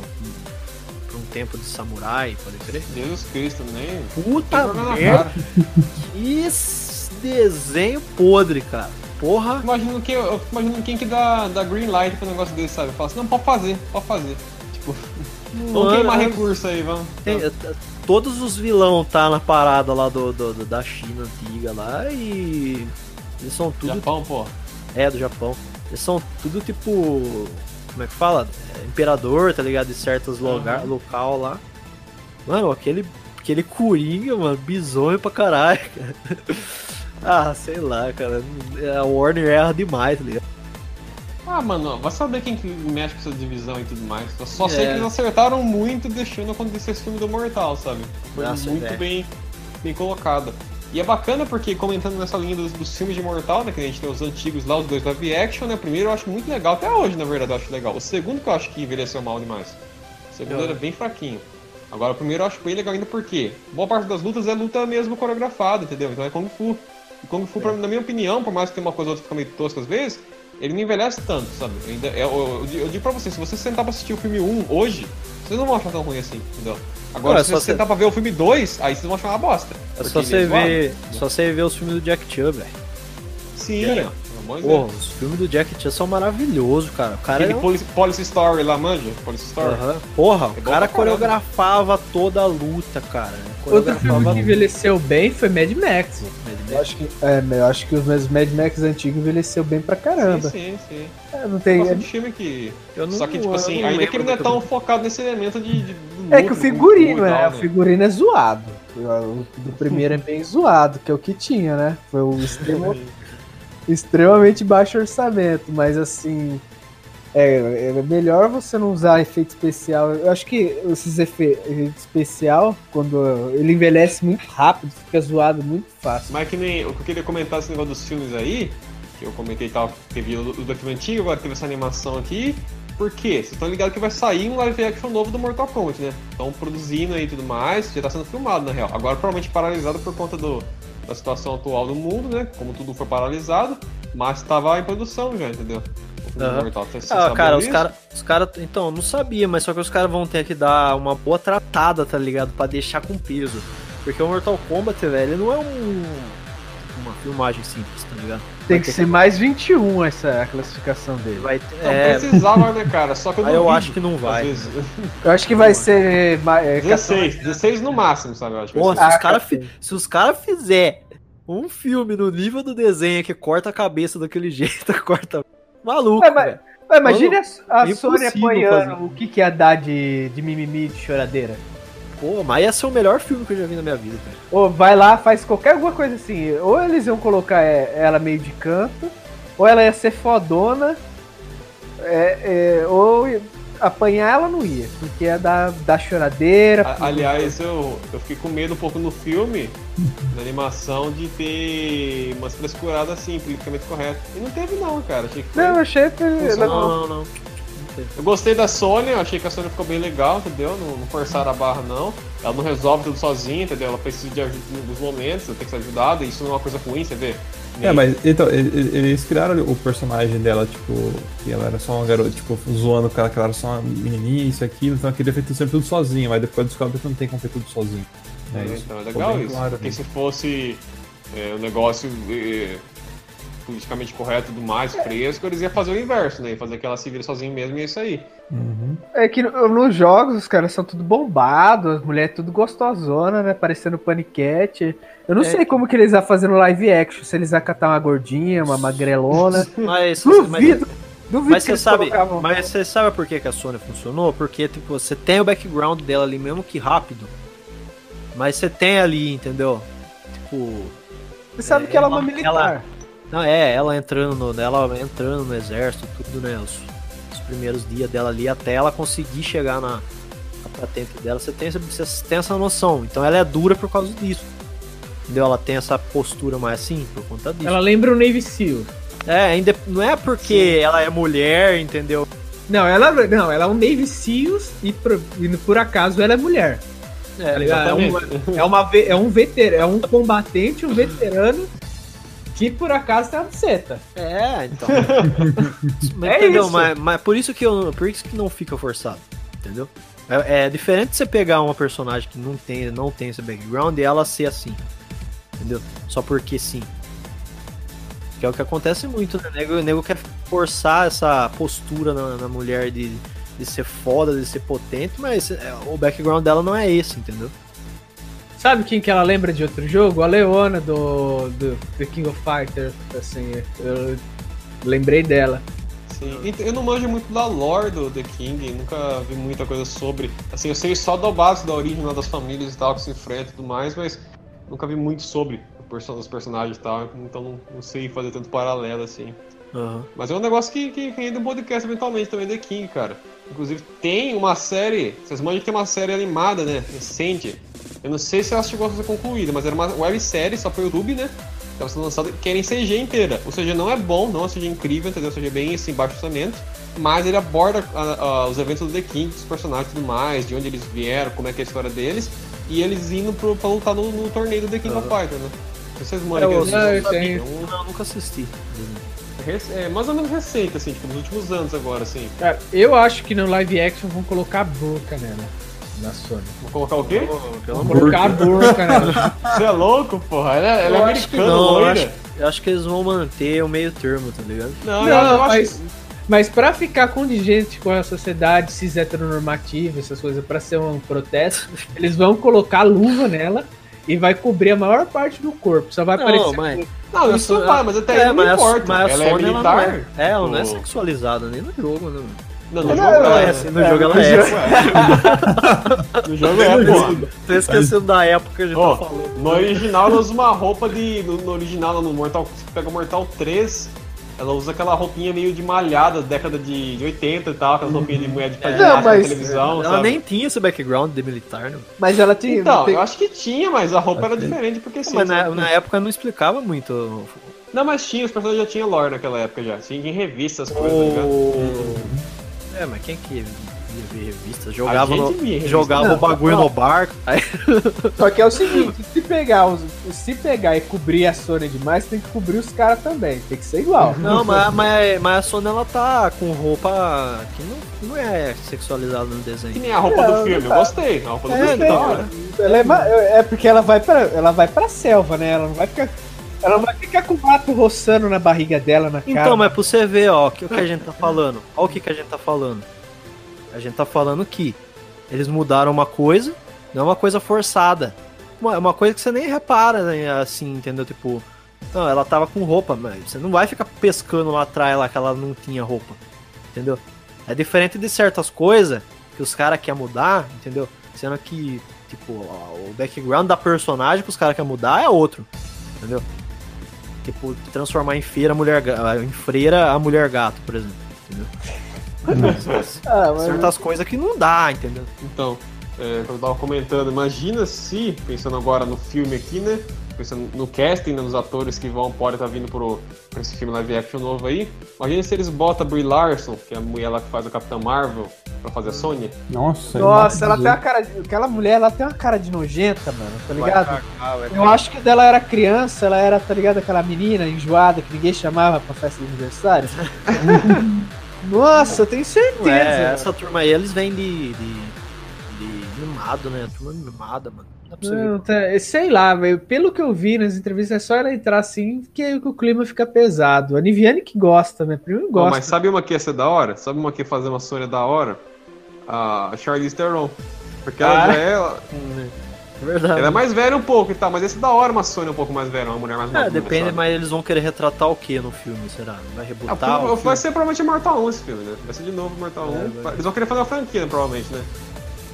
pra um tempo de samurai, pode crer? Jesus Cristo, nem. Puta merda! Que desenho podre, cara. Porra! Imagino que, eu fico imaginando quem que dá, dá green light pra um negócio desse, sabe? Fala assim, não, pode fazer, pode fazer. Tipo, vamos queimar recurso aí, vamos. tem- t- todos os vilão tá na parada lá do, do- do- da China antiga lá e. Eles são tudo. Japão, pô. É, do Japão. Eles são tudo tipo. Como é que fala? É, imperador, tá ligado? De certos lugar, local lá. Mano, aquele. Aquele Coringa, mano, bizonho pra caralho, cara. Ah, sei lá, cara. A Warner erra demais, tá ligado? Ah, mano, vai saber quem que mexe com essa divisão e tudo mais. Eu só sei É. que eles acertaram muito deixando acontecer esse filme do Mortal, sabe? Foi Nossa, muito é. bem, bem colocada. E é bacana porque, comentando nessa linha dos, dos filmes de Mortal, né? Que a gente tem os antigos lá, os dois live action, né? O primeiro eu acho muito legal, até hoje, na verdade, eu acho legal. O segundo que eu acho que envelheceu mal demais. O segundo É. era bem fraquinho. Agora, o primeiro eu acho bem legal ainda porque boa parte das lutas é luta mesmo coreografada, entendeu? Então é Kung Fu. E Kung Fu, pra- na minha opinião, por mais que tenha uma coisa ou outra que fica meio tosca às vezes, ele não envelhece tanto, sabe? É, eu, eu, eu digo pra você, se você sentar pra assistir o filme 1 hoje, vocês não vão achar tão ruim assim, entendeu? Agora, Não, é se você sentar pra ver o filme 2, aí vocês vão achar uma bosta. É só você ver. Só você ver os filmes do Jack Chan, velho. Sim, É. Deus. Porra, os filmes do Jack Chan são maravilhosos, cara. O cara Aquele é um... Police Story lá, manja? Police Story. Aham. Porra, É o bom cara coreografava toda a luta, cara. Outro filme que envelheceu bem foi Mad Max. Mad Eu Max. acho que, é, eu acho que os meus Mad Max antigos envelheceu bem pra caramba. Sim, sim, sim. É, não Tem de filme que. Eu não- Só que, tipo eu assim, ainda que ele não é tão focado nesse elemento de. de É que o figurino, é, tal, o né? figurino é zoado. O do primeiro é bem zoado, que é o que tinha, né? Foi o extremo, extremamente baixo orçamento, mas assim. É, é melhor você não usar efeito especial. Eu acho que esses efe- efeito especial, quando ele envelhece muito rápido, fica zoado muito fácil. Mas que nem o eu queria comentar esse negócio dos filmes aí, que eu comentei tal, teve o do filme antigo, agora teve essa animação aqui. Por quê? Vocês estão ligados que vai sair um live action novo do Mortal Kombat, né? Estão produzindo aí e tudo mais, já tá sendo filmado na real. Agora provavelmente paralisado por conta do, da situação atual do mundo, né? Como tudo foi paralisado, mas estava em produção já, entendeu? Vocês Ah, cara, os disso? caras. Os cara, então, eu não sabia, mas só que os caras vão ter que dar uma boa tratada, tá ligado? Pra deixar com peso. Porque o Mortal Kombat, velho, ele não é um. Uma filmagem simples, tá ligado? Tem Vai que ter ser mais 21 essa a classificação dele. Vai ter, Não é, precisava, né, cara? Só que eu eu acho que não vai. vezes. Eu acho que vai ser. ma- é, 16, 16 no máximo, sabe? Eu acho que Porra, ser. se os Ah, cara fi- se os caras fizer um filme no nível do desenho que corta a cabeça daquele jeito, corta. Maluco, É, mas- imagine a, a é Sony apanhando fazer. o que, que ia dar de, de mimimi de choradeira. Pô, mas ia ser o melhor filme que eu já vi na minha vida, cara. Ou vai lá, faz qualquer alguma coisa assim. Ou eles iam colocar é, ela meio de canto, ou ela ia ser fodona, é, é, ou apanhar ela não ia, porque ia dar, dar choradeira. A- Aliás, eu, eu fiquei com medo um pouco no filme, na animação, de ter umas frescuradas assim, politicamente correto. E não teve não, cara. Achei que foi- Não, eu achei que. Não, não, não. Eu gostei da Sony, eu achei que a Sony ficou bem legal, entendeu? Não, não forçaram a barra não. Ela não resolve tudo sozinha, entendeu? Ela precisa de ajuda em alguns momentos, ela tem que ser ajudada, e isso não é uma coisa ruim, você vê. É, mas então, ele- ele- eles criaram o personagem dela, tipo, que ela era só uma garota, tipo, zoando com ela que ela era só uma menininha, isso, aquilo, então ela queria fazer sempre tudo sozinha, mas depois descobre que não tem como fazer tudo sozinho. É isso. Então é legal isso. claro, porque né? se fosse é, um negócio é, politicamente correto e tudo mais, fresco, eles iam fazer o inverso, né? Ia fazer que ela se vira sozinha mesmo e é isso aí. Uhum. É que no- nos jogos os caras são tudo bombados, as mulheres tudo gostosona, né? Parecendo paniquete. Eu não É. sei como que eles iam fazer no live action, se eles iam catar uma gordinha, uma magrelona. Mas, mas, Duvido, duvido mas que você sabe, colocavam. mas você sabe por que, que a Sony funcionou? Porque tipo, você tem o background dela ali mesmo que rápido. Mas você tem ali, entendeu? Tipo, Você sabe é, que ela é uma ela- militar. Não, é, ela entrando no, ela entrando no exército, tudo, né? Os, os primeiros dias dela ali, até ela conseguir chegar na, a patente dela, você tem, você tem essa noção. Então ela é dura por causa disso. Entendeu? Ela tem essa postura mais assim por conta disso. Ela lembra o Navy Seal. É, ainda não é porque Sim. ela é mulher, entendeu? Não, ela não, ela é um Navy Seals e por, e por acaso ela é mulher. É, tá é, uma, é, uma, é um veterano, é um combatente, um veterano que por acaso tem uma buceta. É, então. mas, é entendeu? Isso. Mas, mas por isso que eu, por isso que não fica forçado, entendeu? É, é, diferente você pegar uma personagem que não tem, não tem esse background e ela ser assim, entendeu? Só porque sim. Que é o que acontece muito, né? O nego, o nego quer forçar essa postura na, na mulher de, de ser foda, de ser potente, mas é, o background dela não é esse, entendeu? Sabe quem que ela lembra de outro jogo? A Leona do, do The King of Fighters, assim, eu lembrei dela. Sim, eu não manjo muito da lore do The King, nunca vi muita coisa sobre. Assim, eu sei só da base da origem das famílias e tal, que se enfrentam e tudo mais, mas nunca vi muito sobre os personagens e tal, então não, não sei fazer tanto paralelo assim. Uhum. Mas é um negócio que, que rende um podcast eventualmente também, The King, cara. Inclusive tem uma série, vocês mandam que tem uma série animada, né? Recente. Eu não sei se ela chegou a ser concluída, mas era uma websérie só pro YouTube, né? Tava sendo lançada, querem CG inteira. Ou seja, não é bom, não é CG incrível, entendeu? Ou seja, bem assim, baixo orçamento. Mas ele aborda uh, uh, os eventos do The King, os personagens e tudo mais, de onde eles vieram, como é que é a história deles. E eles indo pro, pra lutar no, no torneio do The King uhum. of Fighters, né? Vocês moram eu, não, eu, tenho... não, nunca assisti. É mais ou menos recente, assim, tipo, nos últimos anos agora, assim. Cara, eu acho que no live action vão colocar a boca nela. Na Sony. Vou colocar o quê? Vou colocar a boca nela. Você é louco, porra? Ela, ela é americana, não, eu acho, eu acho, que eles vão manter o meio termo, tá ligado? Não, não eu, mas, acho... mas pra ficar condigente com a sociedade cis heteronormativa, essas coisas, pra ser um protesto, eles vão colocar luva nela e vai cobrir a maior parte do corpo. Só vai não, aparecer. Mas... Não, isso não vai, mas até é, aí não importa. Mas a ela é Sony é militar. Ela não é, é, ela não é sexualizada nem no jogo, né? Não, no, jogo ela é, assim, no jogo ela é. No jogo é, pô. Tô esquecendo da época que a gente oh, tá falando. No original ela usa uma roupa de. No, no original, no Mortal. Você pega o Mortal 3, ela usa aquela roupinha meio de malhada, década de, de 80 e tal, aquelas roupinhas de mulher de não, mas, televisão. Ela sabe? nem tinha esse background de militar, não. Mas ela tinha. Então, tem... eu acho que tinha, mas a roupa era diferente porque sim. Mas na, na, época não explicava muito. Não, mas tinha, os personagens já tinham lore naquela época já. Tinha em revistas, as coisas, oh... tá ligado? É, mas quem que ia ver revista, jogava, no, revista. jogava não, o bagulho não. no barco. Aí... Só que é o seguinte, se pegar, os, se pegar e cobrir a Sony demais, tem que cobrir os caras também. Tem que ser igual. Não, mas, mas, mas a Sony ela tá com roupa que não, não é sexualizada no desenho. Que nem a roupa do filme, tá. eu gostei. A roupa do é, filme então, ela é, é porque ela vai pra, ela vai pra selva, né? Ela não vai ficar ela vai ficar com o mato roçando na barriga dela, na cara. Então, mas pra você ver, ó, o que, que a gente tá falando. Ó o que, que a gente tá falando. A gente tá falando que eles mudaram uma coisa, não é uma coisa forçada. É uma coisa que você nem repara, né, assim, entendeu? Tipo, não, ela tava com roupa, mas você não vai ficar pescando lá atrás lá que ela não tinha roupa. Entendeu? É diferente de certas coisas que os caras querem mudar, entendeu? Sendo que, tipo, o background da personagem que os caras querem mudar é outro. Entendeu? Tipo, transformar em feira a mulher em freira a mulher gato, por exemplo. Entendeu? ah, mas... Certas coisas que não dá, entendeu? Então, é, eu tava comentando, imagina se, pensando agora no filme aqui, né? Pensando no casting, né, nos atores que vão, podem estar tá vindo pro, pra esse filme live action novo aí. Imagina se eles botam a Brie Larson, que é a mulher lá que faz a Capitã Marvel, pra fazer a Sony. Nossa, Nossa, ela tem uma cara de. Aquela mulher, ela tem uma cara de nojenta, mano, tá ligado? Cagar, eu acho que dela era criança, ela era, tá ligado? Aquela menina enjoada que ninguém chamava pra festa de aniversário. Nossa, eu tenho certeza. É, essa turma aí, eles vêm de, de, de mimado, né? Turma mimada, mano. Não, tá, sei lá, véio, pelo que eu vi nas entrevistas, é só ela entrar assim que, que o clima fica pesado. A Niviane que gosta, né? Primeiro gosta. mas sabe uma que ia ser da hora? Sabe uma que ia fazer uma Sônia da hora? A Charlize Theron. Porque ela ah. já é. Hum, é verdade. Ela é mais velha um pouco e tal, mas esse é da hora uma Sônia um pouco mais velha, uma mulher mais velha. É, depende, sabe? mas eles vão querer retratar o que no filme, será? Vai rebutar? Ah, vai ser provavelmente Mortal 1 esse filme, né? Vai ser de novo Mortal é, 1. Eles vão querer fazer uma franquia, provavelmente, né?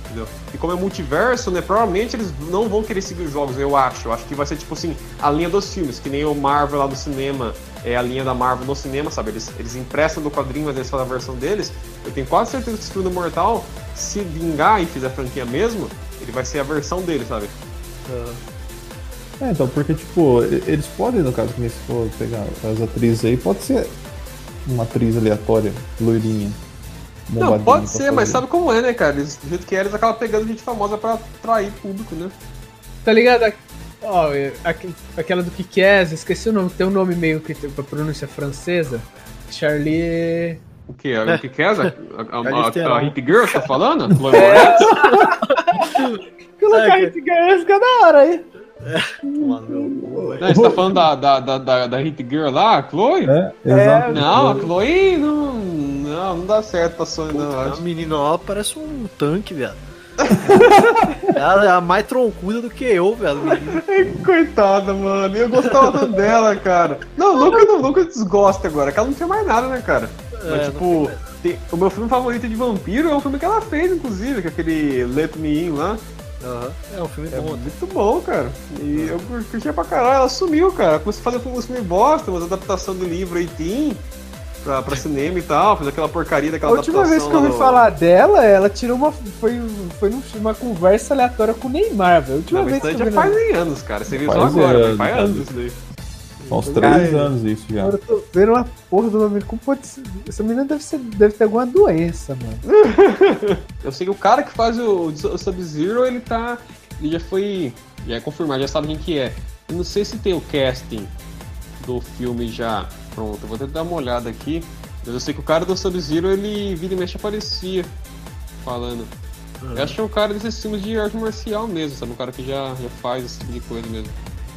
Entendeu? E como é multiverso, né? Provavelmente eles não vão querer seguir os jogos, eu acho. Eu acho que vai ser tipo assim, a linha dos filmes, que nem o Marvel lá do cinema é a linha da Marvel no cinema, sabe? Eles, eles emprestam do quadrinho, mas eles fazem a versão deles. Eu tenho quase certeza que esse filme do Mortal se vingar e fizer a franquia mesmo, ele vai ser a versão dele, sabe? É, então, porque, tipo, eles podem, no caso, que se for pegar as atrizes aí, pode ser uma atriz aleatória, loirinha. Não, pode ser, mas sabe como é, né, cara? Eles, do jeito que é, eles acabam pegando gente famosa pra atrair público, né? Tá ligado? A- Ó, é, aqu- aquela do Kikaz, esqueci o nome, tem um nome meio que tem pra pronúncia francesa. Charlie. O que? O que quer? A, a, a, a, a Hip Girl, você tá falando? É. Colocar É, esse ganho fica da hora aí. Mano, meu- Não, você tá falando da, da, da, da, da Hit Girl lá, a Chloe? É, exato. Não, a Chloe não, não, não dá certo pra Sony, não, eu A menina lá parece um tanque, viado. Ela é a mais troncuda do que eu, velho. Coitada, mano, eu gostava dela, cara. Não, nunca, não, nunca desgosto agora, que ela não tinha mais nada, né, cara? É, Mas, tipo, tem- o meu filme favorito de vampiro é o filme que ela fez, inclusive, que é aquele Let Me In lá. Aham. É um filme É bom. muito bom, cara. E eu cur- curtia pra caralho, ela sumiu, cara. Começou a fazer uns filmes bosta, umas adaptações do livro 18 pra, pra cinema e tal, fez aquela porcaria A daquela última vez que eu ouvi do- falar dela, ela tirou uma. Foi, foi numa conversa aleatória com o Neymar, velho. A última Não, vez que eu já faz anos, cara. Você viu só agora, anos, faz anos isso daí. São uns três Cara, anos isso já. Agora eu tô vendo uma porra do nome. Como pode ser? Essa menina deve, ser, deve ter alguma doença, mano. Eu sei que o cara que faz o, o Sub-Zero, ele tá. Ele já foi. Já é confirmado, já sabe quem que é. Eu não sei se tem o casting do filme já pronto. Eu vou tentar dar uma olhada aqui. Mas eu sei que o cara do Sub-Zero, ele vira e mexe aparecia falando. Eu acho que é um cara desses filmes de arte marcial mesmo, sabe? Um cara que já, já faz esse tipo de coisa mesmo.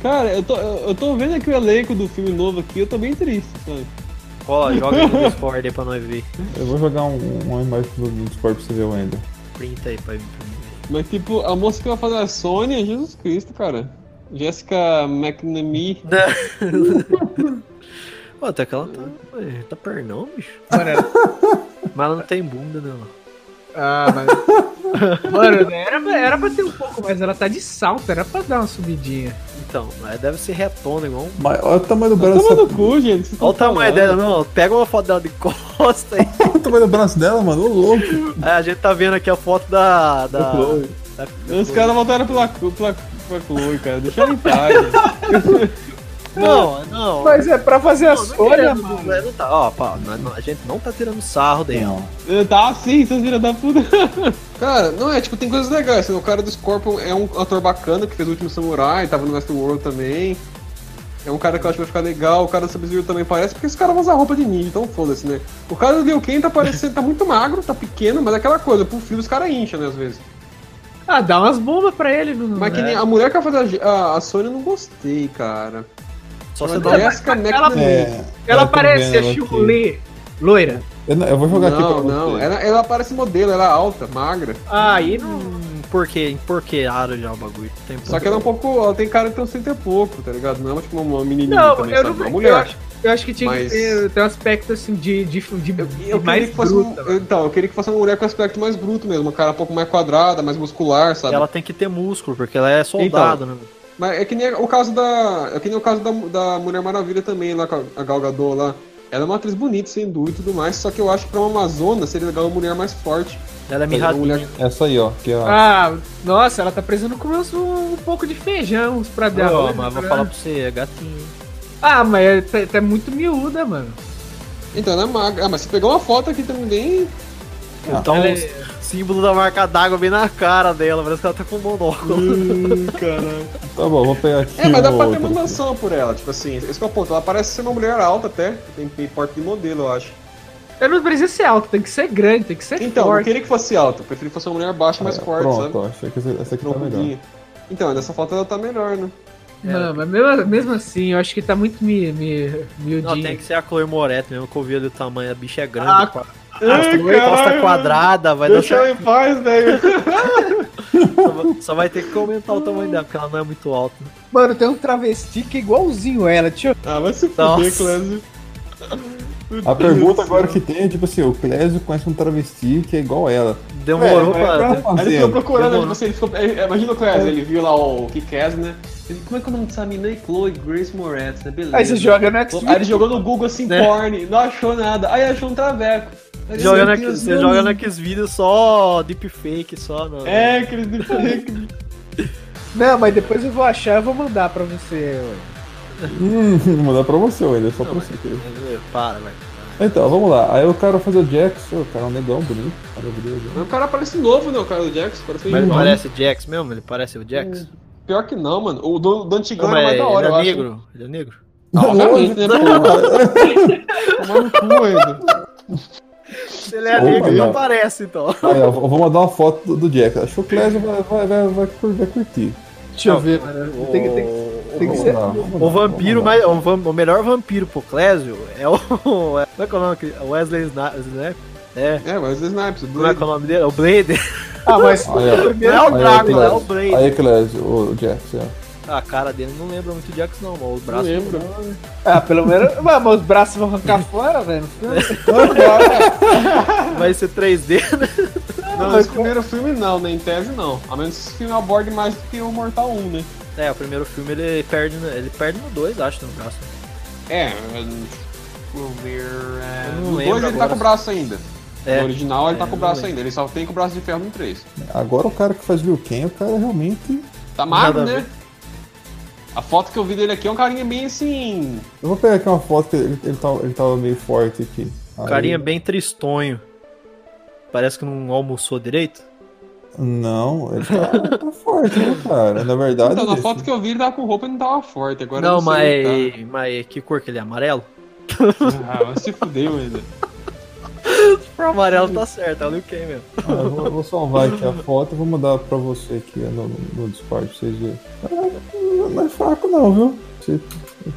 Cara, eu tô, eu tô vendo aqui o elenco do filme novo aqui, eu tô bem triste, sabe? Ó, joga aí no Discord aí pra nós ver. Eu vou jogar um, uma imagem no Discord pra você ver o Ender. Printa aí pra mim. pra mim ver. Mas tipo, a moça que vai fazer a Sony é Jesus Cristo, cara. Jessica McNamee. Pô, até que ela tá. ué, Tá pernão, bicho. Mano, ela- Mas ela não tem bunda, não. Ah, mas. Mano, era, pra- era pra ter um pouco, mas ela tá de salto, era pra dar uma subidinha. Então, mas deve ser retona igual um. Mas olha o tamanho do braço. Toma no cu, gente. Olha o tamanho falando. dela, não. Pega uma foto dela de costa aí. Olha o tamanho do braço dela, mano. Ô louco. Aí a gente tá vendo aqui a foto da. da, Chloe. da- Os caras voltaram pela, pela, pela Chloe, cara. Deixa ela em paz. Não, não. Mas é pra fazer a Não, não Sônia, querendo, mano. não, não tá, ó, pá, não- não- a gente não tá tirando sarro dela. Não. Tá assim, seus filhos da puta. Cara, não é, tipo, tem coisas legais. assim, O cara do Scorpion é um ator bacana que fez o último Samurai, tava no Westworld também. É um cara que eu acho que vai ficar legal. O cara do Sub-Zero também parece, porque esse cara usa roupa de ninja, então foda-se, né? O cara do Liu Kang tá parecendo, tá muito magro, tá pequeno, mas é aquela coisa, pro filme os caras incham, né, às vezes. Ah, dá umas bombas pra ele. Não, Mas que é. nem a mulher que vai fazer a, a, a Sony eu não gostei, cara. Só você dá Jessica. É, Ela tô parece a aqui. Chun-Li, loira. Eu, não- eu vou jogar aqui Não, pra não, você. ela, ela parece modelo, ela é alta, magra. Ah, aí não. Por quê? Por que aro já o bagulho? Tem Só que ela é um pouco. Ela tem cara de ter uns 30 e pouco, tá ligado? Não é tipo uma menininha Não, também, eu sabe? não. Uma mulher. Eu acho, eu acho que tinha Mas- que ter, ter um aspecto assim de, de, de, Eu, de eu queria mais que fosse um- bruta. eu- então, eu queria que fosse uma mulher com aspecto mais bruto mesmo, uma cara um pouco mais quadrada, mais muscular, sabe? Ela tem que ter músculo, porque ela é soldado, né? Mas é que nem o caso da. É que nem o caso da, da Mulher Maravilha também, lá com a Gal Gadot lá. Ela é uma atriz bonita, sem dúvida e tudo mais, só que eu acho que pra uma Amazona seria legal uma mulher mais forte. Ela é mirradinha. mulher... Essa aí, ó. Que é a... Ah, nossa, ela tá precisando comer uns- um, pouco de feijão, uns pra dar. Ó, arroz, mas vou né? falar pra você, é gatinho. Ah, mas é, tá, tá muito miúda, mano. Então, ela é magra. Ah, mas você pegou uma foto aqui também. Então, ela o é- símbolo da marca d'água bem na cara dela, parece que ela tá com monóculo. Caralho. Tá bom, vou pegar aqui. É, mas dá pra ter uma noção por ela, tipo assim, esse que é o ponto. Ela parece ser uma mulher alta até, tem, tem porte de modelo, eu acho. Eu não precisa ser alta, tem que ser grande, tem que ser Então, eu forte. queria que fosse alta, eu preferi que fosse uma mulher baixa, mais É, forte, Pronto, sabe? achei que essa, essa aqui tá melhor. Trombudinha. Então, nessa foto ela tá melhor, né? Não, mas mesmo, mesmo assim, eu acho que tá muito mi, mi, Não, miudinho. tem que ser a Chloe Moretti mesmo, que eu vi ali o tamanho, a bicha é grande. Ah, Ai, costa, costa quadrada, vai dar Deixa certo. ela em paz, velho. Só, vai- só vai ter que aumentar o tamanho dela, porque ela não é muito alta. Mano, tem um travesti que é igualzinho ela. Deixa eu... Ah, vai se fuder, Clésio. A pergunta agora que tem é tipo assim: o Clésio conhece um travesti que é igual ela. Demorou É, mas pra. pra Aí ele fazer. ficou procurando, Demorou. tipo assim, ele ficou, é, imagina o Clésio, ele viu lá o Kick-Ass, né? Ele, como é que é o nome dessa mina aí? Chloe Grace Moretz, né? Beleza. Aí você joga no X Aí ele jogou no Google assim, Né? porn, não achou nada. Aí achou um traveco. Ele Joga não na, você joga naqueles vídeos só deepfake, só. No, É, aquele deepfake. Não, mas depois eu vou achar e vou mandar pra você. ué. Hum, vou mandar pra você ainda, só pra você. querido. Para, velho. Então, vamos lá. Aí o cara faz o Jax, o cara é um negão bonito, maravilhoso. Mas o cara parece novo, né? O cara do Jax. Parece Mas ele novo. parece Jax mesmo? Ele parece o Jax? Pior que não, mano. O do, do antigão Não, era mas mais da hora, ele eu é acho. negro? Ele é negro? Ah, obviamente, né? no cu ainda. Se ele é ele não não. parece, então. Aí, ó, eu vou mandar uma foto do, do Jax. Acho que o Clésio vai, vai, vai, vai, vai curtir. Deixa eu ver. Tem, que- tem, O- tem que ser. lá, O vampiro, mais, o, o melhor vampiro pro Clésio é o. Como é que é o nome? Wesley Snipes? É. É, mas os Snipes. o Como é que é o nome dele? O Blade. Ah, mas Aí, ó. o primeiro Não é o Aí, Drácula, é o Clésio. Blade. Aí, Clésio, o Jax, é. A cara dele não lembra muito Jax, não, mas o Não braço. lembro. Ah, pelo menos. Mas, mas os braços vão arrancar fora, velho. Vai ser 3D, né? Não, esse primeiro filme não, né? Em tese não. A menos que esse filme aborde mais do que o Mortal 1, né? É, o primeiro filme ele perde, no- ele perde no 2, acho, no braço. É, vou ver. É, não no lembro 2 ele tá agora. com o braço ainda. É. No original ele É, tá com o não braço ainda. Ele só tem com o braço de ferro no 3. Agora o cara que faz Liu Kang, o cara realmente. Tá magro, né? A foto que eu vi dele aqui é um carinha bem assim. Eu vou pegar aqui uma foto que ele, ele, tava, ele tava meio forte aqui. Aí- Carinha bem tristonho. Parece que não almoçou direito. Não, ele tá, tá forte, né, cara? Na verdade. Então, na esse- foto que eu vi ele tava com roupa e não tava forte. Agora não, eu não sei como mas, mas que cor que ele é? Amarelo? tá. Ah, mas se fudeu ainda. O amarelo tá certo, é o Liu Kang mesmo. Ah, eu vou, vou salvar aqui a foto e vou mandar pra você aqui no, no Discord pra vocês verem. Ah, Não é fraco, não, viu? Você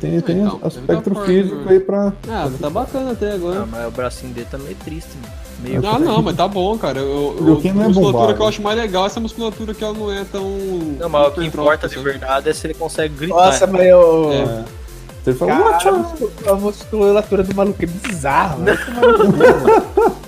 tem, tem então, aspecto tá físico viu? aí pra. Ah, tá bacana até Ah, agora. mas o bracinho dele tá meio triste, mano. Meio... Ah, não, mas tá bom, cara. Eu, eu, é a musculatura bombado. que eu acho mais legal é essa musculatura que ela não é tão. Não, mas o que importa de verdade é se ele consegue gritar. Nossa, mas eu. É. Ele fala, Cara, "Watch a out!" muscul- a musculatura do maluco é bizarra. Então,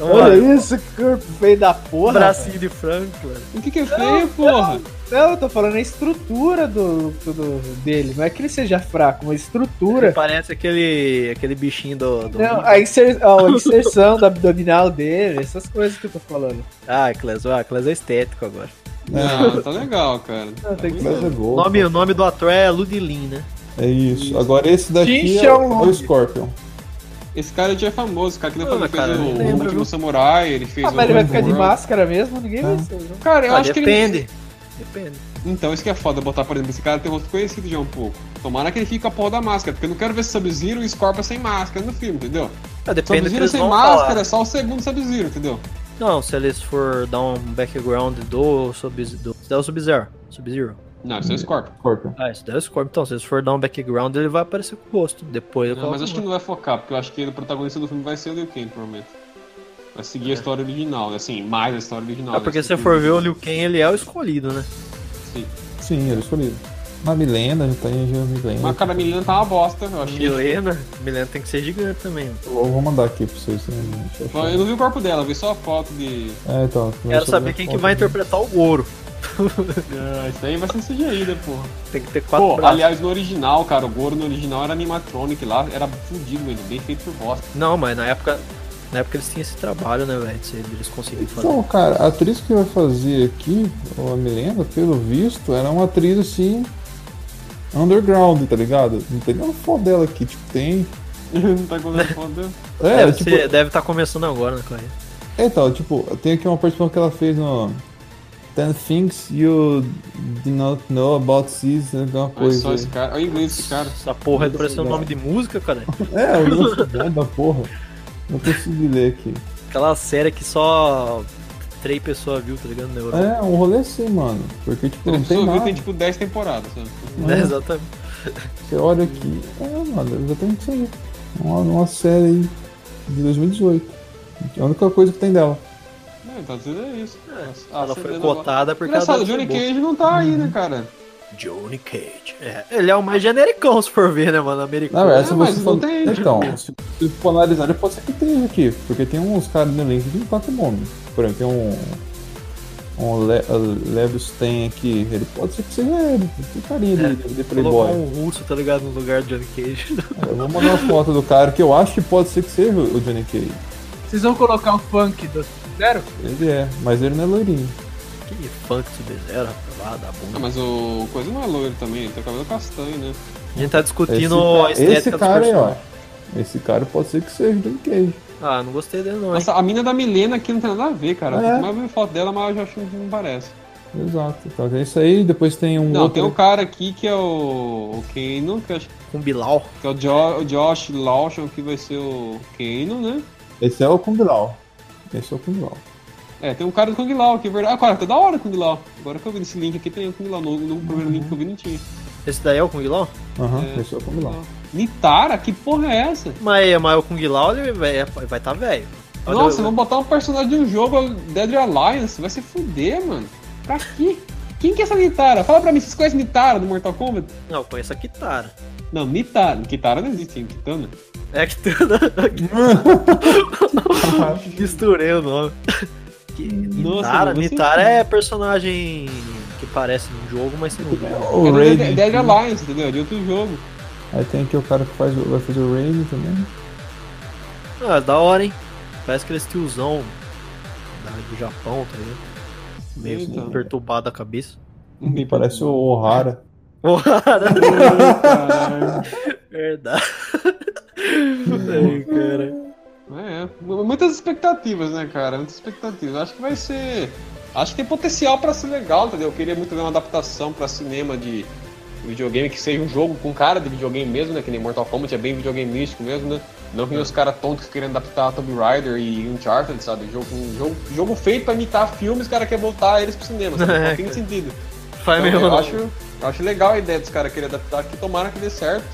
Olha olha, isso, que corpo feio da porra. bracinho de frango, mano. O que, que é feio, porra? Não, eu tô falando a estrutura do, do- dele. Não é que ele seja fraco, mas a Ele estrutura. parece aquele, aquele bichinho do. do Não, a, inser, a inserção do abdominal dele, essas coisas que eu tô falando. Ah, Clés, ah, Clés é estético agora. Não, tá legal, cara. Não, tem que Mas é O gol. nome, o nome do ator é Ludilin, né? É isso. Agora esse daqui é, é o Scorpion. Esse cara já é famoso, cara que ele fez cara, o, o Último viu? Samurai, ele fez Ah, o mas ele vai ficar de máscara mesmo? Ninguém vai Ah. ser. não. Cara, eu Ah, acho que ele. depende. Depende. Então, isso que é foda, botar, por exemplo, esse cara tem rosto conhecido já um pouco. Tomara que ele fique com a porra da máscara, porque eu não quero ver Sub-Zero e Scorpion sem máscara no filme, entendeu? Ah, depende Sub-Zero sem máscara falar. é só o segundo Sub-Zero, entendeu? Não, se eles for dar um background do Sub- do, é o Sub-Zero. Sub-Zero. Não, isso é o Scorpion. Scorpion. Ah, isso daí é o Scorpion. Então, se eles for dar um background, ele vai aparecer com o rosto. Depois Não, mas acho que o não vai focar, porque eu acho que o protagonista do filme vai ser o Liu Kang, provavelmente. Vai seguir a história original, né? Assim, mais a história original. É porque né? se você for ver o Liu Kang, ele é o escolhido, né? Sim. Sim, ele escolhido. Uma Milena, já tem já Milena. Mas cara, a menina tá uma bosta, eu achei. Milena. Milena tem que ser gigante também. mano. Eu vou mandar aqui pra vocês. né? Eu não vi o corpo dela, eu vi só a foto de. É, então. Quero saber quem que vai interpretar o Goro. Ah, isso aí vai ser CGI, né, porra? Tem que ter quatro Pô, braços. aliás, no original, cara, o Goro no original era animatronic lá, era fudido, velho, bem feito por bosta. Não, mas na época. Na época eles tinham esse trabalho, né, velho? Eles conseguiram fazer. Então, cara, a atriz que vai fazer aqui, a Milena, pelo visto, ela é uma atriz assim. Underground, tá ligado? Não tem nenhuma foto dela aqui, tipo, tem. não tá colocando foto É, deve tipo. ser- deve estar começando agora na carreira. É, então, tipo, tem aqui uma participação que ela fez no. Ten Things You Do Not Know About Cis, alguma Olha coisa. só esse cara, olha o inglês desse cara. Essa porra aí parece um nome de música, cara. É, o negócio bom da porra. Não consegui ler aqui. Aquela série que só três pessoas viu, tá ligado? Na Europa. É, um rolê assim, mano. Porque, tipo, Ele não tem tem, nada. tem tipo 10 temporadas, sabe? É, exatamente. Você olha aqui. É, mano, já tem isso aí. Uma, uma série aí de 2018. É a única coisa que tem dela. É, tá dizendo é isso. Ah, Ela você foi vê cotada porque Engraçado, ela Johnny Cage não tá aí, né, cara? Johnny Cage. É, ele é o mais genericão, se for ver, né, mano? Americano. verdade, É, se mas você não for... tem, Então, tipo- se você for analisar, pode ser que tenha aqui. Porque tem uns caras no link que não tá com nome. Por exemplo, tem um. um Le Levius tem aqui, ele pode ser que seja ele, tem carinha de, de Colocar playboy. um russo, tá ligado? No lugar do Johnny Cage. Eu vou mandar uma foto do cara que eu acho que pode ser que seja o Johnny Cage. Vocês vão colocar o funk do Zero? Ele é, mas ele não é loirinho. que funk Sub-Zero, rapaz, lá da Ah, bunda. mas o coisa não é loiro também, ele tem cabelo castanho, né? A gente tá Esse, discutindo ca- a estética esse cara aí, ó. Esse cara pode ser que seja o Johnny Cage. Ah, não gostei dele não, hein? Nossa, a mina da Milena aqui não tem nada a ver, cara. É. Eu mais ver foto dela, mas eu já acho que não parece. Exato. Então tem isso aí, depois tem um Não, outro. tem o cara aqui que é o. O Kano, que eu acho Com Bilal. que é o, jo, o Josh Lawson, que vai ser o Kano, né? Esse é o Kung Lao. Esse é o Kung Lao. É, tem um cara do Kung Lao aqui, é verdade. Ah, cara, tá da hora o Kung Lao. Agora que eu vi nesse link aqui, tem o Kung Lao. No, no primeiro link que eu vi não tinha. Esse daí é o Kung Lao? Aham, É. esse é o Kung Lao. Nitara? Que porra é essa? Mas, mas o Kung Lao ele vai vai tá velho. Nossa, eu- vamos botar um personagem de um jogo, Dead Alliance. Vai se fuder, mano. Pra quê? Quem que é essa Nitara? Fala pra mim, vocês conhecem Nitara do Mortal Kombat? Não, eu conheço a Kitara. Não, Nitara. Kitara não existe, hein? Kitana. É que Misturei o nome. Que- Nossa, Nitara, você- Nitara é personagem que parece no jogo, mas sem no jogo. O é do Raiden. Dead, Dead Alliance, entendeu? De outro jogo. Aí tem aqui o cara que faz, vai fazer o Raiden também. Ah, da hora, hein? Parece aquele tiozão da- do Japão, tá ligado? Meio Então. perturbado a cabeça. Parece o Ohara. Caralho. verdade. Ai, cara. É, mu- muitas expectativas, né, cara? Muitas expectativas. Acho que vai ser. Acho que tem potencial pra ser legal, entendeu? Eu queria muito ver uma adaptação pra cinema de videogame que seja um jogo com cara de videogame mesmo, né? Que nem Mortal Kombat é bem videogame místico mesmo, né? Não que nem os caras tontos querendo adaptar Tomb Raider e Uncharted, sabe? Jogo, um jogo, jogo feito pra imitar filmes, os caras querem voltar eles pro cinema, sabe? É, Não tem cara. sentido. Faz Então, mesmo. eu, acho, eu acho legal a ideia dos caras querem adaptar, que tomara que dê certo.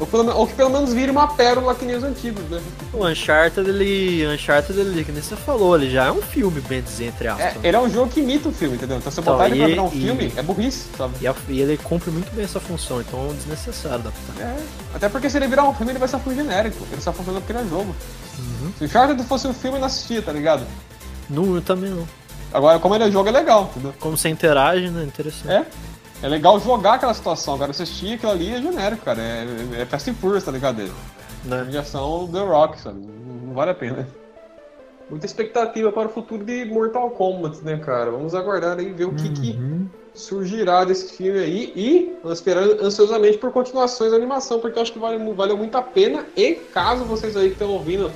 Ou, pelo, ou que pelo menos vire uma pérola que nem os antigos, né? O Uncharted, ele. Uncharted, ele, que nem você falou, ele já é um filme, bem dizer, entre É, aspas. ele é um jogo que imita o filme, entendeu? Então se você Então, botar ele pra virar um e- filme, é burrice, sabe? E, a- e ele cumpre muito bem essa função, então é desnecessário adaptar. É. Até porque se ele virar um filme, ele vai ser um filme genérico. Ele só funciona porque ele é jogo. Uhum. Se o Uncharted fosse um filme, eu não assistia, tá ligado? Não, eu também não. Agora, como ele é jogo, é legal, entendeu? Como você interage, né? Interessante. É. É legal jogar aquela situação. Agora, assistir aquilo ali é genérico, cara. É, é Fast and Furious, tá ligado? É Né? de ação The Rock, sabe? Não, vale a pena. Muita expectativa para o futuro de Mortal Kombat, né, cara? Vamos aguardar aí ver o que, que Uhum. surgirá desse filme aí e esperar ansiosamente por continuações da animação, porque eu acho que vale, valeu muito a pena. E caso vocês aí que estão ouvindo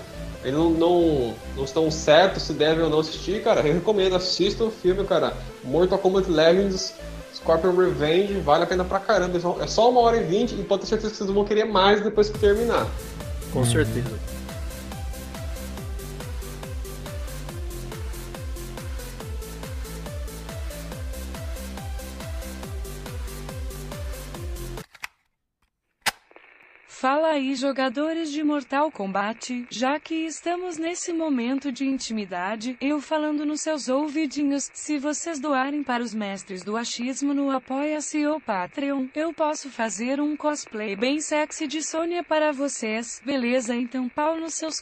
eles não, não, não estão certos se devem ou não assistir, cara, eu recomendo, assistam o filme, cara. Mortal Kombat Legends, Scorpion Revenge, vale a pena pra caramba. É só- É só uma hora e vinte e pode ter certeza que vocês vão querer mais depois que terminar. Com certeza. Fala aí, jogadores de Mortal Kombat, já que estamos nesse momento de intimidade, eu falando nos seus ouvidinhos, se vocês doarem para os mestres do achismo no Apoia-se ou Patreon, eu posso fazer um cosplay bem sexy de Sônia para vocês, beleza? Então pau nos seus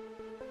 cuspas. Música